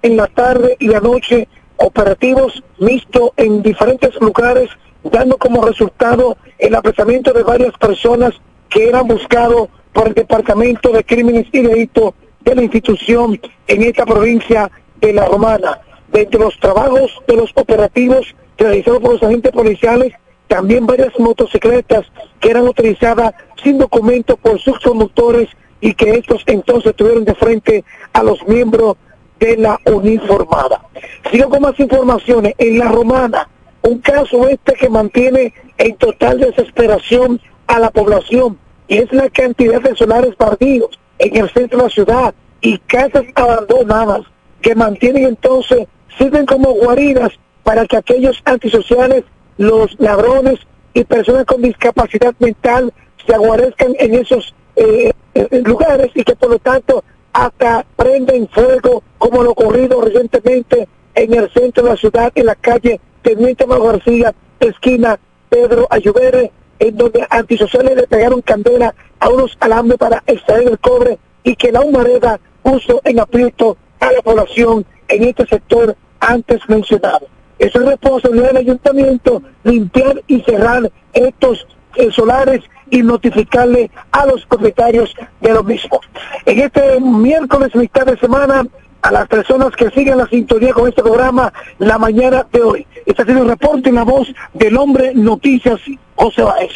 S11: en la tarde y la noche operativos mixtos en diferentes lugares, dando como resultado el apresamiento de varias personas que eran buscados por el Departamento de Crímenes y Delitos de la institución en esta provincia de La Romana. Dentro de los trabajos de los operativos realizados por los agentes policiales, también varias motocicletas que eran utilizadas sin documento por sus conductores y que estos entonces tuvieron de frente a los miembros de la uniformada. Sigo con más informaciones. En La Romana, un caso este que mantiene en total desesperación a la población y es la cantidad de solares partidos en el centro de la ciudad y casas abandonadas que mantienen entonces, sirven como guaridas para que aquellos antisociales, los ladrones y personas con discapacidad mental se aguarezcan en esos eh, eh, lugares y que por lo tanto hasta prenden fuego como lo ocurrido recientemente en el centro de la ciudad, en la calle Teniente Mago García, esquina Pedro Ayubere, en donde antisociales le pegaron candela a unos alambres para extraer el cobre y que la humareda puso en aprieto a la población en este sector antes mencionado. Es responsabilidad del ayuntamiento limpiar y cerrar estos eh, solares y notificarle a los propietarios de los mismos. En este miércoles, mitad de semana, a las personas que siguen la sintonía con este programa la mañana de hoy. Este ha sido el reporte en la voz del hombre Noticias José Baez.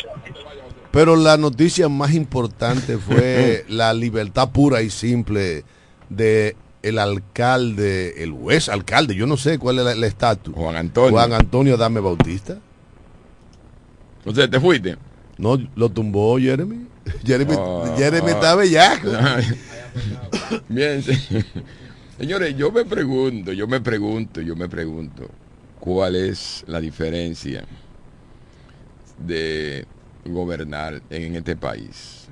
S5: Pero la noticia más importante fue *laughs* la libertad pura y simple de el alcalde, el juez alcalde, yo no sé cuál es el estatus.
S4: Juan Antonio.
S5: Juan Antonio Dame Bautista.
S4: Entonces, ¿te fuiste?
S5: No, lo tumbó Jeremy. *laughs* Jeremy,
S4: Oh.
S5: Jeremy está bellaco. *laughs*
S4: Bien, sí. señores, yo me pregunto, yo me pregunto, yo me pregunto, ¿cuál es la diferencia de gobernar en este país?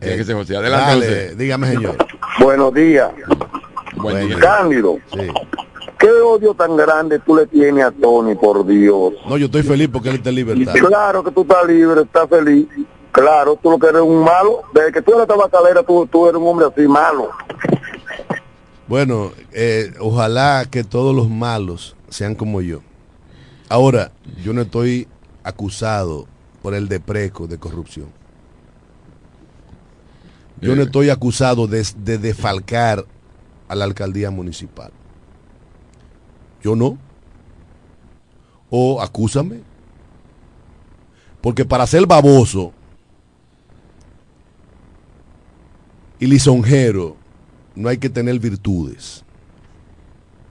S4: Que José, adelante.
S5: Dale,
S4: José.
S5: dígame, señor.
S6: Buenos días.
S4: Buen día.
S6: Cándido.
S5: Sí.
S6: ¿Qué odio tan grande tú le tienes a Tony, por Dios?
S5: No, yo estoy feliz porque él está en libertad.
S6: Claro que tú estás libre, estás feliz. Claro, tú lo que eres un malo. Desde que tú eres tabacalera, tú, tú eres un hombre así malo.
S5: Bueno, eh, ojalá que todos los malos sean como yo. Ahora, yo no estoy acusado por el depreco de corrupción. Yo no
S4: Eh.
S5: estoy acusado de, de defalcar a la alcaldía municipal. Yo no. O acúsame. Porque para ser baboso y lisonjero no hay que tener virtudes.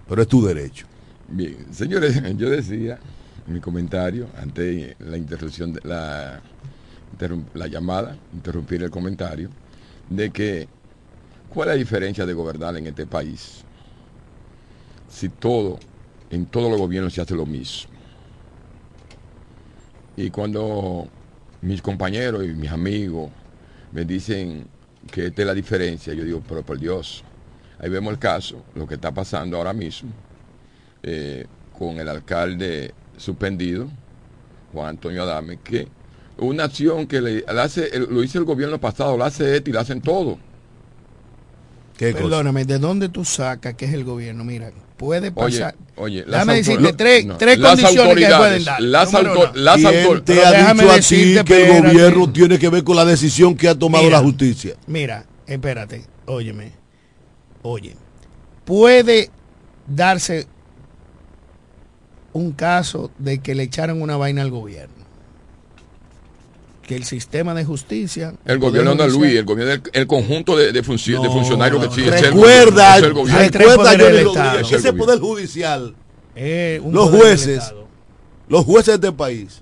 S5: Pero es tu derecho.
S4: Bien, señores, *laughs* yo decía en mi comentario, ante la interrupción de la, la llamada, interrumpir el comentario, de que cuál es la diferencia de gobernar en este país si todo, en todos los gobiernos se hace lo mismo. Y cuando mis compañeros y mis amigos me dicen que esta es la diferencia, yo digo, pero por Dios, ahí vemos el caso, lo que está pasando ahora mismo eh, con el alcalde suspendido, Juan Antonio Adame, que una acción que le, le hace, lo hizo el gobierno pasado, lo hace este y lo hacen todo.
S2: Perdóname, ¿de dónde tú sacas que es el gobierno? Mira, puede
S4: Oye,
S2: pasar.
S4: oye, las
S2: Déjame decirte tres,
S4: no,
S2: tres
S4: las
S2: condiciones que pueden dar.
S4: Las, autor- las
S5: ¿Quién
S4: autor-
S5: te ha dicho a ti que el gobierno tiene que ver con la decisión que ha tomado
S2: Mira.
S5: la justicia?
S2: Mira, espérate, óyeme. Oye, puede darse un caso de que le echaron una vaina al gobierno. Que el sistema de justicia.
S4: El gobierno
S2: Judicial-
S4: Luis, el gobierno del- el conjunto de, de, de funcionarios
S2: no,
S4: que sí, es el
S5: Recuerda,
S4: gobierno, es el
S5: recuerda,
S2: Estado.
S5: ese
S4: Es el
S5: poder judicial,
S2: Eh, un
S5: los
S2: poder
S5: jueces, los jueces de este país,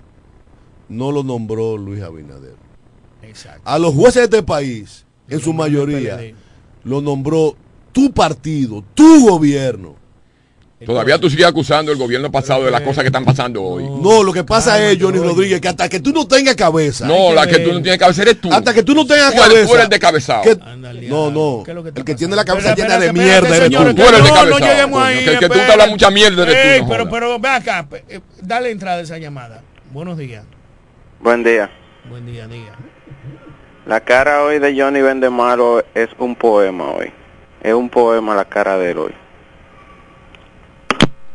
S5: no lo nombró Luis Abinader.
S2: Exacto.
S5: A los jueces de este país, en su
S2: el
S5: mayoría, lo nombró tu partido, tu gobierno.
S4: Todavía tú sigues acusando el gobierno pasado de las cosas que están pasando hoy.
S5: No, lo que pasa es, Johnny
S2: oye.
S5: Rodríguez, que hasta que tú no tengas cabeza,
S4: No,
S2: que
S4: la que tú no tienes cabeza eres tú.
S5: hasta que tú no tengas
S4: Tú
S5: cabeza,
S4: tú eres el descabezado.
S5: que-
S2: Anda al
S5: no, no,
S2: ¿Qué es lo que
S5: el que tiene la cabeza
S2: Espera,
S5: llena de mierda
S2: espérate,
S5: eres
S2: señores,
S5: tú.
S4: Tú eres
S2: no, no
S4: descabezado,
S2: lleguemos
S4: coño,
S2: ahí.
S4: que- que tú te hablas mucha mierda eres tú,
S2: Eh,
S4: no
S2: pero, pero, ve acá, eh, dale entrada a esa llamada. Buenos días.
S8: Buen día.
S2: Buen día, diga.
S8: La cara hoy de Johnny Vendemaro es un poema hoy. Es un poema la cara de él hoy.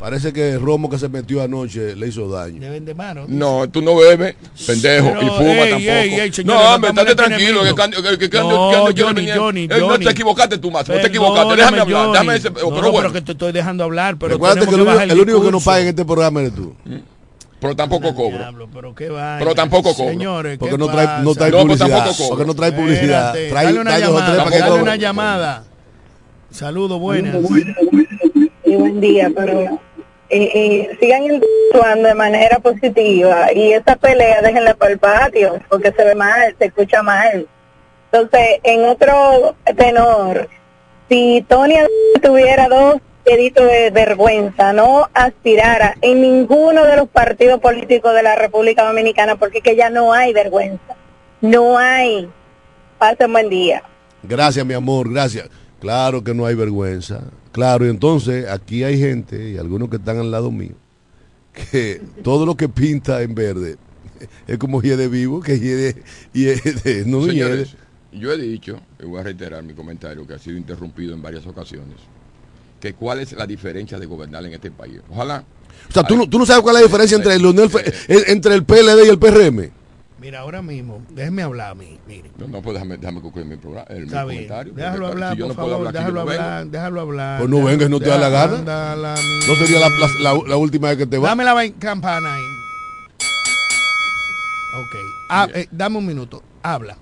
S5: Parece que el romo que se metió anoche le hizo daño.
S2: Deben de mano.
S4: No, tú no bebes, pendejo,
S2: Pero,
S4: y fuma
S2: ey,
S4: tampoco.
S2: ey, ey, señores,
S4: no,
S2: no
S4: hombre, estate tranquilo, que,
S2: enemigo.
S4: can- que, que, que,
S2: No, Johnny, Johnny,
S4: Eh, No te equivocaste tú, Máximo, te
S2: Perdóname,
S4: equivocaste. Déjame hablar, déjame ese,
S2: No,
S4: pero
S2: no,
S4: bueno,
S2: pero que te estoy dejando hablar, pero
S5: Recuerda que el, único-
S2: bajar
S5: el único que no paga en este programa eres tú.
S4: pero tampoco cobro.
S2: Diablo, pero qué.
S4: Pero tampoco cobro.
S2: Señores,
S5: Porque
S2: ¿qué
S5: no trae, no trae
S4: No,
S5: publicidad.
S4: tampoco cobro.
S5: porque no trae publicidad.
S2: Espérate,
S5: Trae,
S2: dale una
S5: trae
S2: llamada,
S5: para que
S2: dale una llamada. Saludos, buenas.
S3: Sí, buen día, pero
S12: eh, eh, sigan interactuando de manera positiva y esa pelea déjenla para el patio porque se ve mal, se escucha mal. Entonces, en otro tenor, si Tony tuviera dos deditos de vergüenza, no aspirara en ninguno de los partidos políticos de la República Dominicana porque que ya no hay vergüenza, no hay. Pasen buen día.
S5: Gracias, mi amor, gracias. Claro que no hay vergüenza. Claro, y entonces aquí hay gente, y algunos que están al lado mío, que todo lo que pinta en verde es como hiede vivo, que hiede, hiede no hiede.
S4: Señores, yo he dicho, y voy a reiterar mi comentario que ha sido interrumpido en varias ocasiones, que cuál es la diferencia de gobernar en este país. Ojalá.
S5: O sea, ¿tú, no- tú no sabes cuál es la diferencia entre el, Leonel Fe- eh, entre el PLD y el PRM.
S2: Mira, ahora mismo, déjeme hablar a mí. Mire.
S4: No, no, pues déjame, déjame concluir mi, programa, el, mi
S2: Está bien.
S4: comentario.
S2: Déjalo hablar,
S4: si yo
S2: por
S4: no puedo
S2: favor,
S4: hablar aquí,
S2: déjalo
S4: no
S2: hablar, déjalo hablar.
S5: Pues no vengas, no te da la gana. No sería la, la- última vez que te va.
S2: Dame la campana ahí. Ok. Ah, eh, dame un minuto. Habla,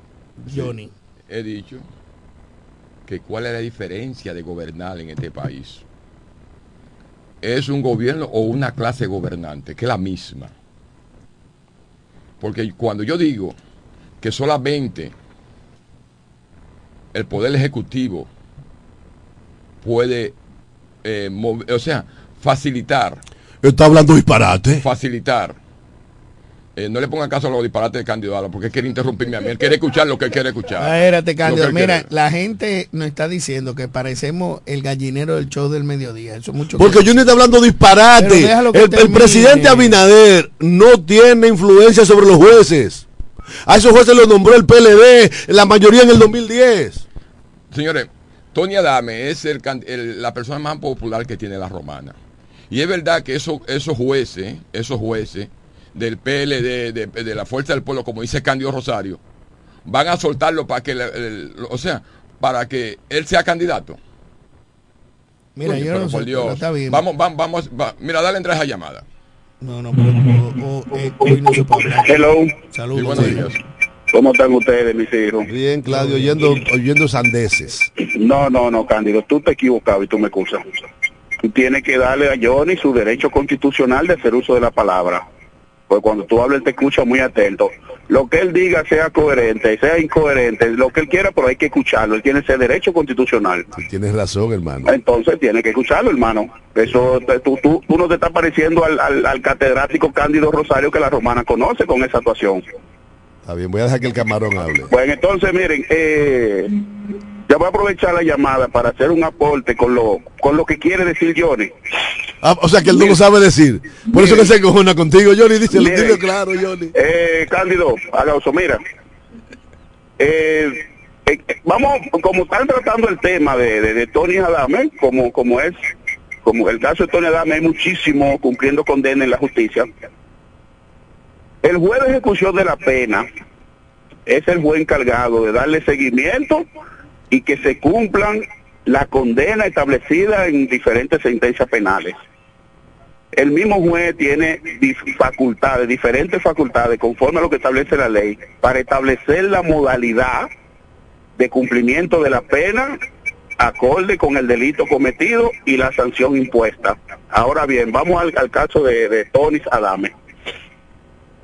S4: Sí,
S2: Johnny.
S4: He dicho que cuál es la diferencia de gobernar en este país. ¿Es un gobierno o una clase gobernante? Que es la misma. Porque cuando yo digo que solamente el poder ejecutivo puede, eh, o sea, facilitar,
S5: Está hablando disparate.
S4: facilitar. Eh, no le pongan caso a los disparates de Candido Ala, porque quiere interrumpirme a mí. Él quiere escuchar lo que él quiere escuchar.
S2: Espérate,
S4: Lo que
S2: Cándido. Mira,
S4: quiere.
S2: la gente nos está diciendo que parecemos el gallinero del show del mediodía. Eso es mucho
S5: Porque yo no está hablando disparate. El, presidente Abinader no tiene influencia sobre los jueces. A esos jueces los nombró el PLD, la mayoría en el 2010.
S4: Señores, Tony Adame es el can- el- la persona más popular que tiene la romana. Y es verdad que esos, esos jueces, esos jueces del PLD, de, de la Fuerza del Pueblo, como dice Candido Rosario, van a soltarlo para que, el- o sea, para que él sea candidato.
S2: Mira,
S4: Coño,
S2: yo
S4: pero
S2: no sé,
S4: por Dios.
S2: pero está bien.
S4: Vamos, vamos, vamos, va- mira, dale entrar a esa llamada.
S2: No, no, pero o- o- eh, hoy no se puede hablar.
S13: Hello.
S2: Saludos.
S4: Sí, buenos
S2: sí.
S4: días.
S13: ¿Cómo están ustedes, mis hijos?
S5: Bien, Claudio, oyendo, oyendo sandeces.
S13: No, no, no, Cándido, tú te equivocado y tú me excusas. Tú tienes que darle a Johnny su derecho constitucional de hacer uso de la palabra. Pues cuando tú hablas, él te escucha muy atento. Lo que él diga sea coherente, sea incoherente, lo que él quiera, pero hay que escucharlo. Él tiene ese derecho constitucional.
S5: Tienes razón, hermano.
S13: Entonces tiene que escucharlo, hermano. Eso, tú, tú, tú no te estás pareciendo al, al, al catedrático Cándido Rosario que la romana conoce con esa actuación.
S5: Está bien, voy a dejar que el camarón hable.
S13: Bueno, entonces miren, eh, ya voy a aprovechar la llamada para hacer un aporte con lo, con lo que quiere decir Johnny.
S5: Ah, o sea que él no lo sabe decir. Por eso que se cojona contigo, Johnny. Dice, lo claro, Johnny.
S13: Eh, Cándido, Agauso, mira, eh, eh, vamos, como están tratando el tema de, de, de Tony Adame, como, como es, como el caso de Tony Adame, hay muchísimo cumpliendo condena en la justicia. El juez de ejecución de la pena es el juez encargado de darle seguimiento y que se cumplan la condena establecida en diferentes sentencias penales. El mismo juez tiene facultades, diferentes facultades, conforme a lo que establece la ley, para establecer la modalidad de cumplimiento de la pena acorde con el delito cometido y la sanción impuesta. Ahora bien, vamos al, caso de, de Adame.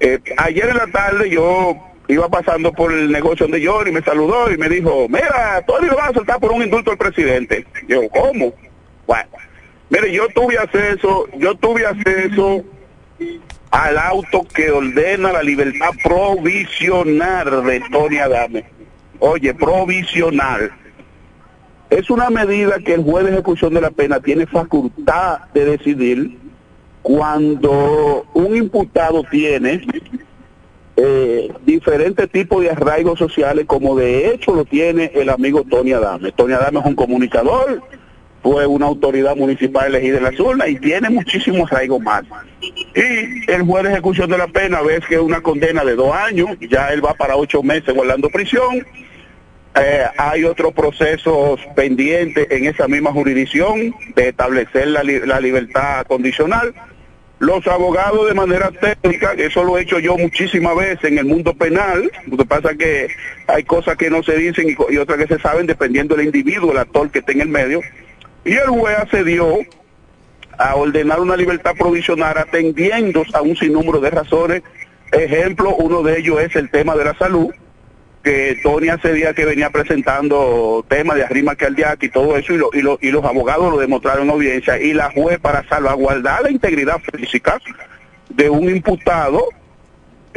S13: Eh, ayer en la tarde yo iba pasando por el negocio de Johnny, me saludó y me dijo, mira, Tony lo va a soltar por un indulto al presidente. Yo, ¿cómo? Bueno, mire, yo tuve acceso, yo tuve acceso al auto que ordena la libertad provisional de Tony Adame. Oye, provisional. Es una medida que el juez de ejecución de la pena tiene facultad de decidir cuando un imputado tiene eh, diferentes tipos de arraigos sociales, como de hecho lo tiene el amigo Tony Adame. Tony Adame es un comunicador, fue una autoridad municipal elegida en la zona y tiene muchísimos arraigos más. Y el juez de ejecución de la pena, ves que una condena de dos años, ya él va para ocho meses guardando prisión. Eh, hay otros procesos pendientes en esa misma jurisdicción de establecer la, li- la libertad condicional. Los abogados de manera técnica, eso lo he hecho yo muchísimas veces en el mundo penal, lo que pasa es que hay cosas que no se dicen y, y otras que se saben dependiendo del individuo, el actor que esté en el medio, y el juez accedió a ordenar una libertad provisional atendiendo a un sinnúmero de razones. Ejemplo, uno de ellos es el tema de la salud, que Tony hace días que venía presentando temas de arrima al y todo eso, y, lo- y, lo- y los abogados lo demostraron en audiencia, y la juez para salvaguardar la integridad física de un imputado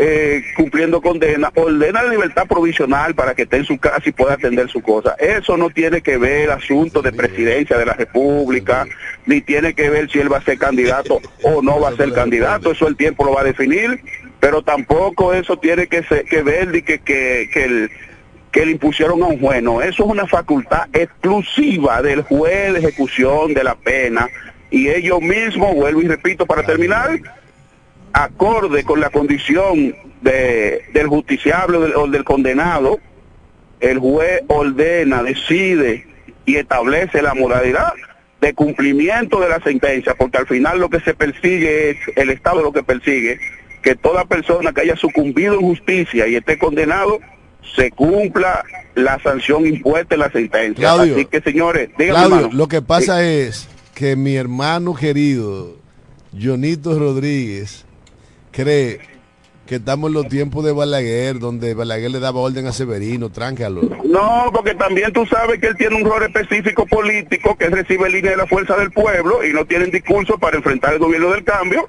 S13: eh, cumpliendo condena, ordena la libertad provisional para que esté en su casa y pueda atender su cosa. Eso no tiene que ver asunto de presidencia de la República, ni tiene que ver si él va a ser candidato o no va a ser candidato, eso el tiempo lo va a definir, pero tampoco eso tiene que, ser- que ver de que, que, que le impusieron a un juez, no, eso es una facultad exclusiva del juez de ejecución de la pena. Y ellos mismos, vuelvo y repito para terminar, acorde con la condición de, del justiciable o del, o del condenado, el juez ordena, decide y establece la modalidad de cumplimiento de la sentencia, porque al final lo que se persigue es, el Estado lo que persigue, que toda persona que haya sucumbido en justicia y esté condenado, se cumpla la sanción impuesta en la sentencia.
S5: Claudio.
S13: Así que señores, díganme,
S5: Claudio, lo que pasa es que mi hermano querido, Jonito Rodríguez, cree que estamos en los tiempos de Balaguer, donde Balaguer le daba orden a Severino, tráncalo.
S13: No, porque también tú sabes que él tiene un rol específico político que recibe línea de la fuerza del pueblo y no tienen discurso para enfrentar el gobierno del cambio.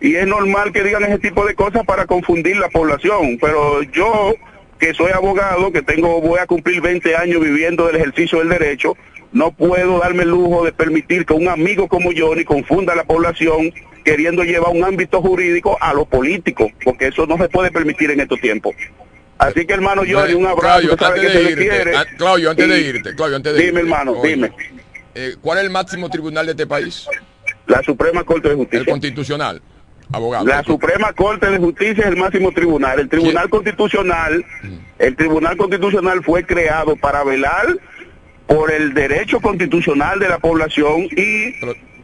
S13: Y es normal que digan ese tipo de cosas para confundir la población. Pero yo, que soy abogado, que tengo, voy a cumplir 20 años viviendo del ejercicio del derecho, no puedo darme el lujo de permitir que un amigo como Johnny confunda a la población queriendo llevar un ámbito jurídico a lo político, porque eso no se puede permitir en estos tiempos. Así que hermano Johnny, un abrazo,
S4: Claudio, antes
S13: que se
S4: de
S13: le
S4: irte, ah, Claudio, antes de irte, Claudio, antes de
S13: Dime,
S4: irte,
S13: hermano,
S4: oye,
S13: dime.
S4: eh, ¿Cuál es el máximo tribunal de este país?
S13: La Suprema Corte de Justicia.
S4: El constitucional. Abogado.
S13: La Suprema Corte de Justicia es el máximo tribunal. El Tribunal Constitucional,
S4: Mm.
S13: el Tribunal Constitucional fue creado para velar por el derecho constitucional de la población y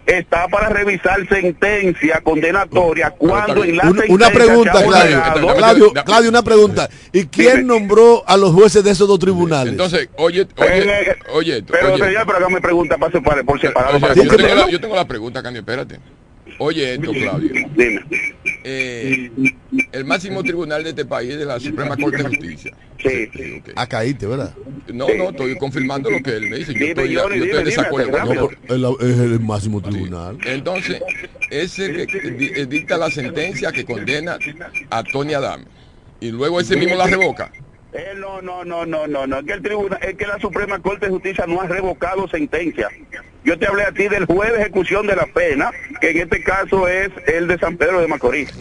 S13: está para revisar sentencia condenatoria cuando en la
S5: Una,
S13: sentencia
S5: una pregunta, Claudio. Claudio, Claudio, una pregunta. ¿Y quién nombró a los jueces de esos dos tribunales?
S4: Entonces, oye, oye, oye,
S13: Pero
S4: oye.
S13: pero hágame pregunta para separar, por separado.
S4: Oye,
S13: para
S4: yo, tengo la, yo tengo la pregunta, Candy, espérate. Oye esto, Claudio. Eh, el máximo tribunal de este país es la Suprema Corte de Justicia.
S13: Sí.
S5: Ah, caíste, ¿verdad?
S4: No, no, estoy confirmando lo que él me dice. Yo estoy, yo estoy en desacuerdo
S5: No, el- es el máximo tribunal.
S4: Entonces, es el que eh, dicta la sentencia que condena a Tony Adame. Y luego ese mismo la revoca.
S13: Eh, no, no, no, no, no, no, es que el tribunal, es que la Suprema Corte de Justicia no ha revocado sentencia. Yo te hablé a ti del juez de ejecución de la pena, que en este caso es el de San Pedro de Macorís.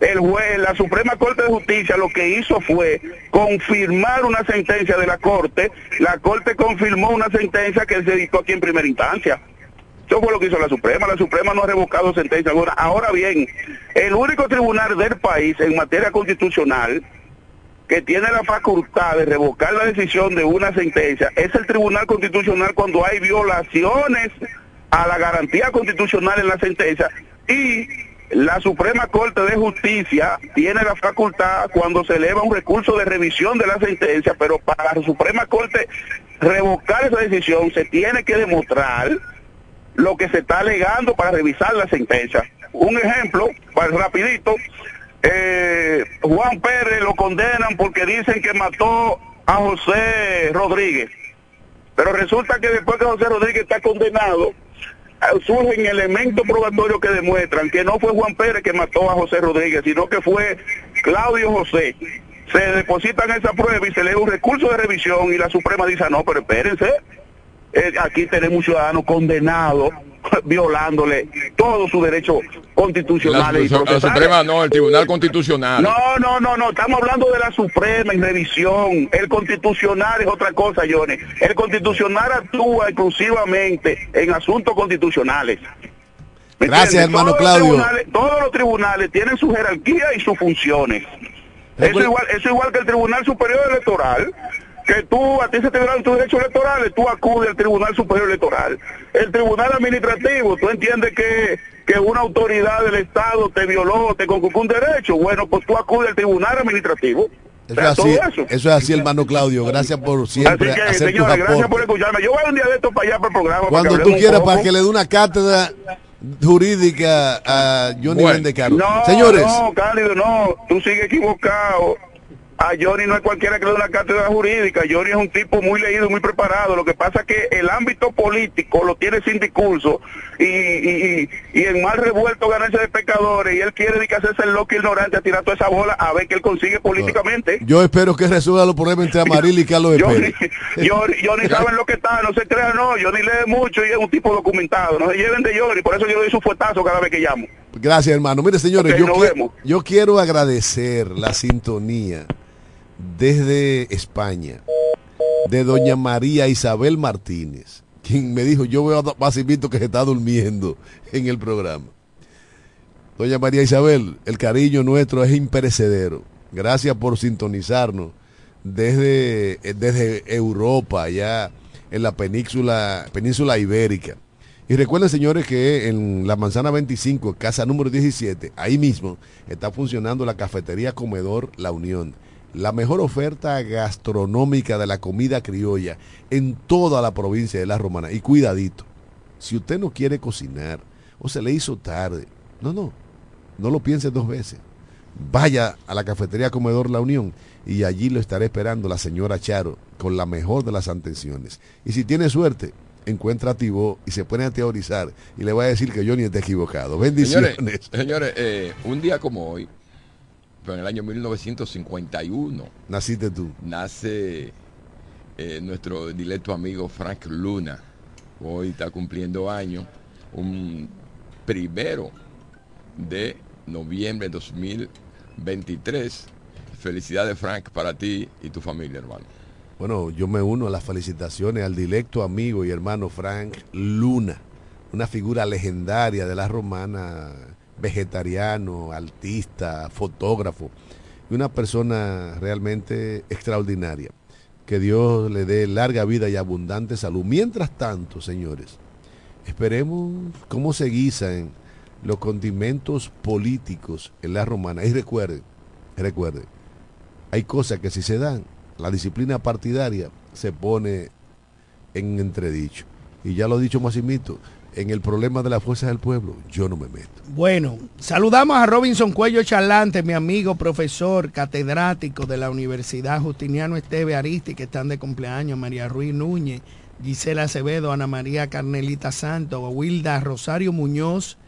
S13: El juez, la Suprema Corte de Justicia lo que hizo fue confirmar una sentencia de la Corte. La Corte confirmó una sentencia que se dictó aquí en primera instancia. Eso fue lo que hizo la Suprema. La Suprema no ha revocado sentencia alguna. Ahora bien, el único tribunal del país en materia constitucional que tiene la facultad de revocar la decisión de una sentencia es el Tribunal Constitucional cuando hay violaciones a la garantía constitucional en la sentencia y la Suprema Corte de Justicia tiene la facultad cuando se eleva un recurso de revisión de la sentencia, pero para la Suprema Corte revocar esa decisión se tiene que demostrar lo que se está alegando para revisar la sentencia. Un ejemplo, para rapidito, eh, Juan Pérez lo condenan porque dicen que mató a José Rodríguez. Pero resulta que después que José Rodríguez está condenado, surgen elementos probatorios que demuestran que no fue Juan Pérez que mató a José Rodríguez, sino que fue Claudio José. Se depositan esa prueba y se lee un recurso de revisión y la Suprema dice, no, pero espérense, eh, aquí tenemos un ciudadano condenado *laughs* violándole todos sus derechos constitucionales y
S4: La, la
S13: procesales.
S4: Suprema no, el Tribunal Constitucional.
S13: No, no, no, no, estamos hablando de la Suprema en revisión. El constitucional es otra cosa, Johnny. El constitucional actúa exclusivamente en asuntos constitucionales. ¿Me
S5: Gracias,
S13: entiendes?
S5: hermano
S13: Todos los
S5: Claudio.
S13: tribunales- todos los tribunales tienen su jerarquía y sus funciones. Eso es igual, eso es igual que el Tribunal Superior Electoral, que tú, a ti se te dieron tus derechos electorales, tú acudes al Tribunal Superior Electoral. El Tribunal Administrativo, tú entiendes que, que una autoridad del Estado te violó, te conculcó un derecho, bueno, pues tú acudes al Tribunal Administrativo.
S5: Eso es así,
S13: eso.
S5: eso es así, hermano Claudio. Gracias por siempre
S13: Así que,
S5: hacer tus
S13: señores, gracias por escucharme. Yo voy un día de esto para allá para el programa.
S5: Cuando tú quieras, para que le dé una cátedra jurídica a Johnny
S13: Bueno,
S5: Bendecaro.
S13: No,
S5: Señores,
S13: no, Cálido, no, tú sigues equivocado. A Johnny no es cualquiera que le dé una cátedra jurídica. Johnny es un tipo muy leído, muy preparado. Lo que pasa es que el ámbito político lo tiene sin discurso y, y, y, y en mal revuelto ganarse de pecadores. Y él quiere dedicarse a ser loco ignorante, a tirar toda esa bola a ver qué él consigue políticamente.
S5: yo espero que resuelva los problemas entre Amaril y Carlos de
S13: Johnny. *laughs* Johnny, Johnny sabe lo que está, no se crea, no. Johnny lee mucho y es un tipo documentado. No se lleven de Johnny, por eso yo le doy su fuetazo cada vez que llamo.
S5: Gracias, hermano. Mire, señores, qui- yo quiero agradecer la sintonía desde España de doña María Isabel Martínez, quien me dijo, yo veo a Basimito que se está durmiendo en el programa. Doña María Isabel, el cariño nuestro es imperecedero. Gracias por sintonizarnos desde, eh, desde Europa, allá en la península, península ibérica. Y recuerden, señores, que en la manzana 25, casa número 17, ahí mismo está funcionando la cafetería Comedor La Unión. La mejor oferta gastronómica de la comida criolla en toda la provincia de La Romana. Y cuidadito, si usted no quiere cocinar o se le hizo tarde, no, no, no lo piense dos veces. Vaya a la cafetería Comedor La Unión y allí lo estará esperando la señora Charo con la mejor de las atenciones. Y si tiene suerte, encuentra a Tibó y se pone a teorizar y le va a decir que Johnny está equivocado. Bendiciones.
S4: Señores, señores eh, un día como hoy, pero en el año 1951,
S5: Naciste tú.
S4: nace eh, nuestro directo amigo Frank Luna. Hoy está cumpliendo años, un primero de noviembre de 2023. Felicidades, Frank, para ti y tu familia, hermano.
S5: Bueno, yo me uno a las felicitaciones al directo amigo y hermano Frank Luna, una figura legendaria de la romana, vegetariano, artista, fotógrafo, y una persona realmente extraordinaria. Que Dios le dé larga vida y abundante salud. Mientras tanto, señores, esperemos cómo se guisan los condimentos políticos en la romana. Y recuerden, recuerden, hay cosas que si se dan, la disciplina partidaria se pone en entredicho. Y ya lo he dicho Massimito, en el problema de las fuerzas del pueblo, yo no me meto.
S2: Bueno, saludamos a Robinson Cuello Charlante, mi amigo profesor catedrático de la Universidad Justiniano Esteve Aristi, que están de cumpleaños, María Ruiz Núñez, Gisela Acevedo, Ana María Carnelita Santo, Wilda Rosario Muñoz,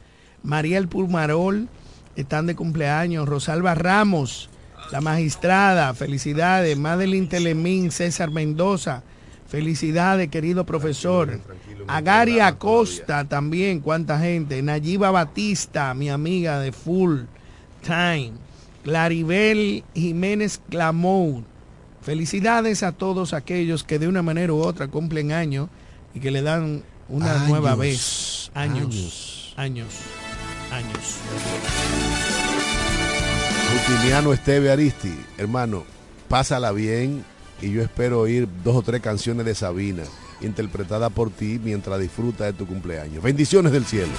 S2: Mariel Pulmarol, están de cumpleaños, Rosalba Ramos, la magistrada, felicidades, Madeline Telemín, César Mendoza, felicidades, querido profesor. Agari Acosta también, cuánta gente. Nayiba Batista, mi amiga de Full Time. Claribel Jiménez Clamou. Felicidades a todos aquellos que de una manera u otra cumplen años y que le dan una
S5: Años,
S2: nueva vez.
S5: años.
S2: Años. Años. Años.
S5: Justiniano Esteve Aristi, hermano, pásala bien y yo espero oír dos o tres canciones de Sabina interpretada por ti mientras disfruta de tu cumpleaños. Bendiciones del cielo.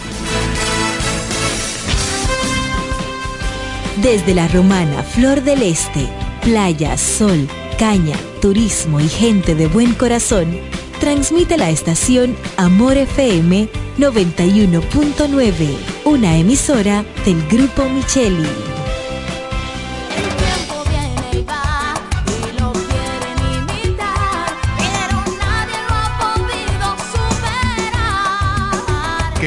S14: Desde la romana Flor del Este, playa, sol, caña, turismo y gente de buen corazón, transmite la estación Amor FM 91.9, una emisora del Grupo Micheli.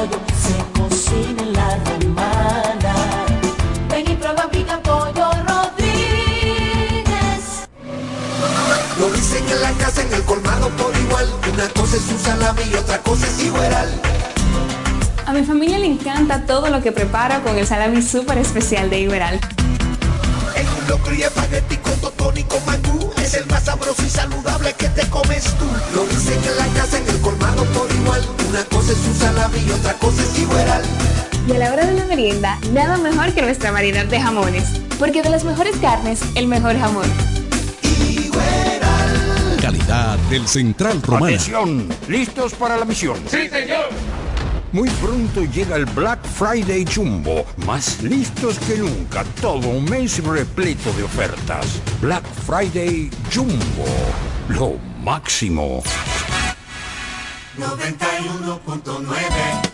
S15: se cocina en la romana. Ven y prueba pica pollo Rodríguez.
S1: Lo dicen en la casa, en el colmado por igual. Una cosa es un salami y otra cosa es igual.
S16: A mi familia le encanta todo lo que preparo con el salami súper especial de Iberal.
S1: En un locro y espagueti con mangú. Es el más sabroso y saludable que te comes tú. Lo dicen en la casa, en el colmado por igual. Una cosa es un salami y otra cosa es igual.
S16: Y a la hora de la merienda, nada mejor que nuestra variedad de jamones. Porque de las mejores carnes, el mejor jamón.
S17: Calidad del Central Romana.
S18: Atención, ¿listos para la misión?
S17: Sí, señor.
S18: Muy pronto llega el Black Friday Jumbo, más listos que nunca, todo un mes repleto de ofertas. Black Friday Jumbo, lo máximo.
S15: 91.9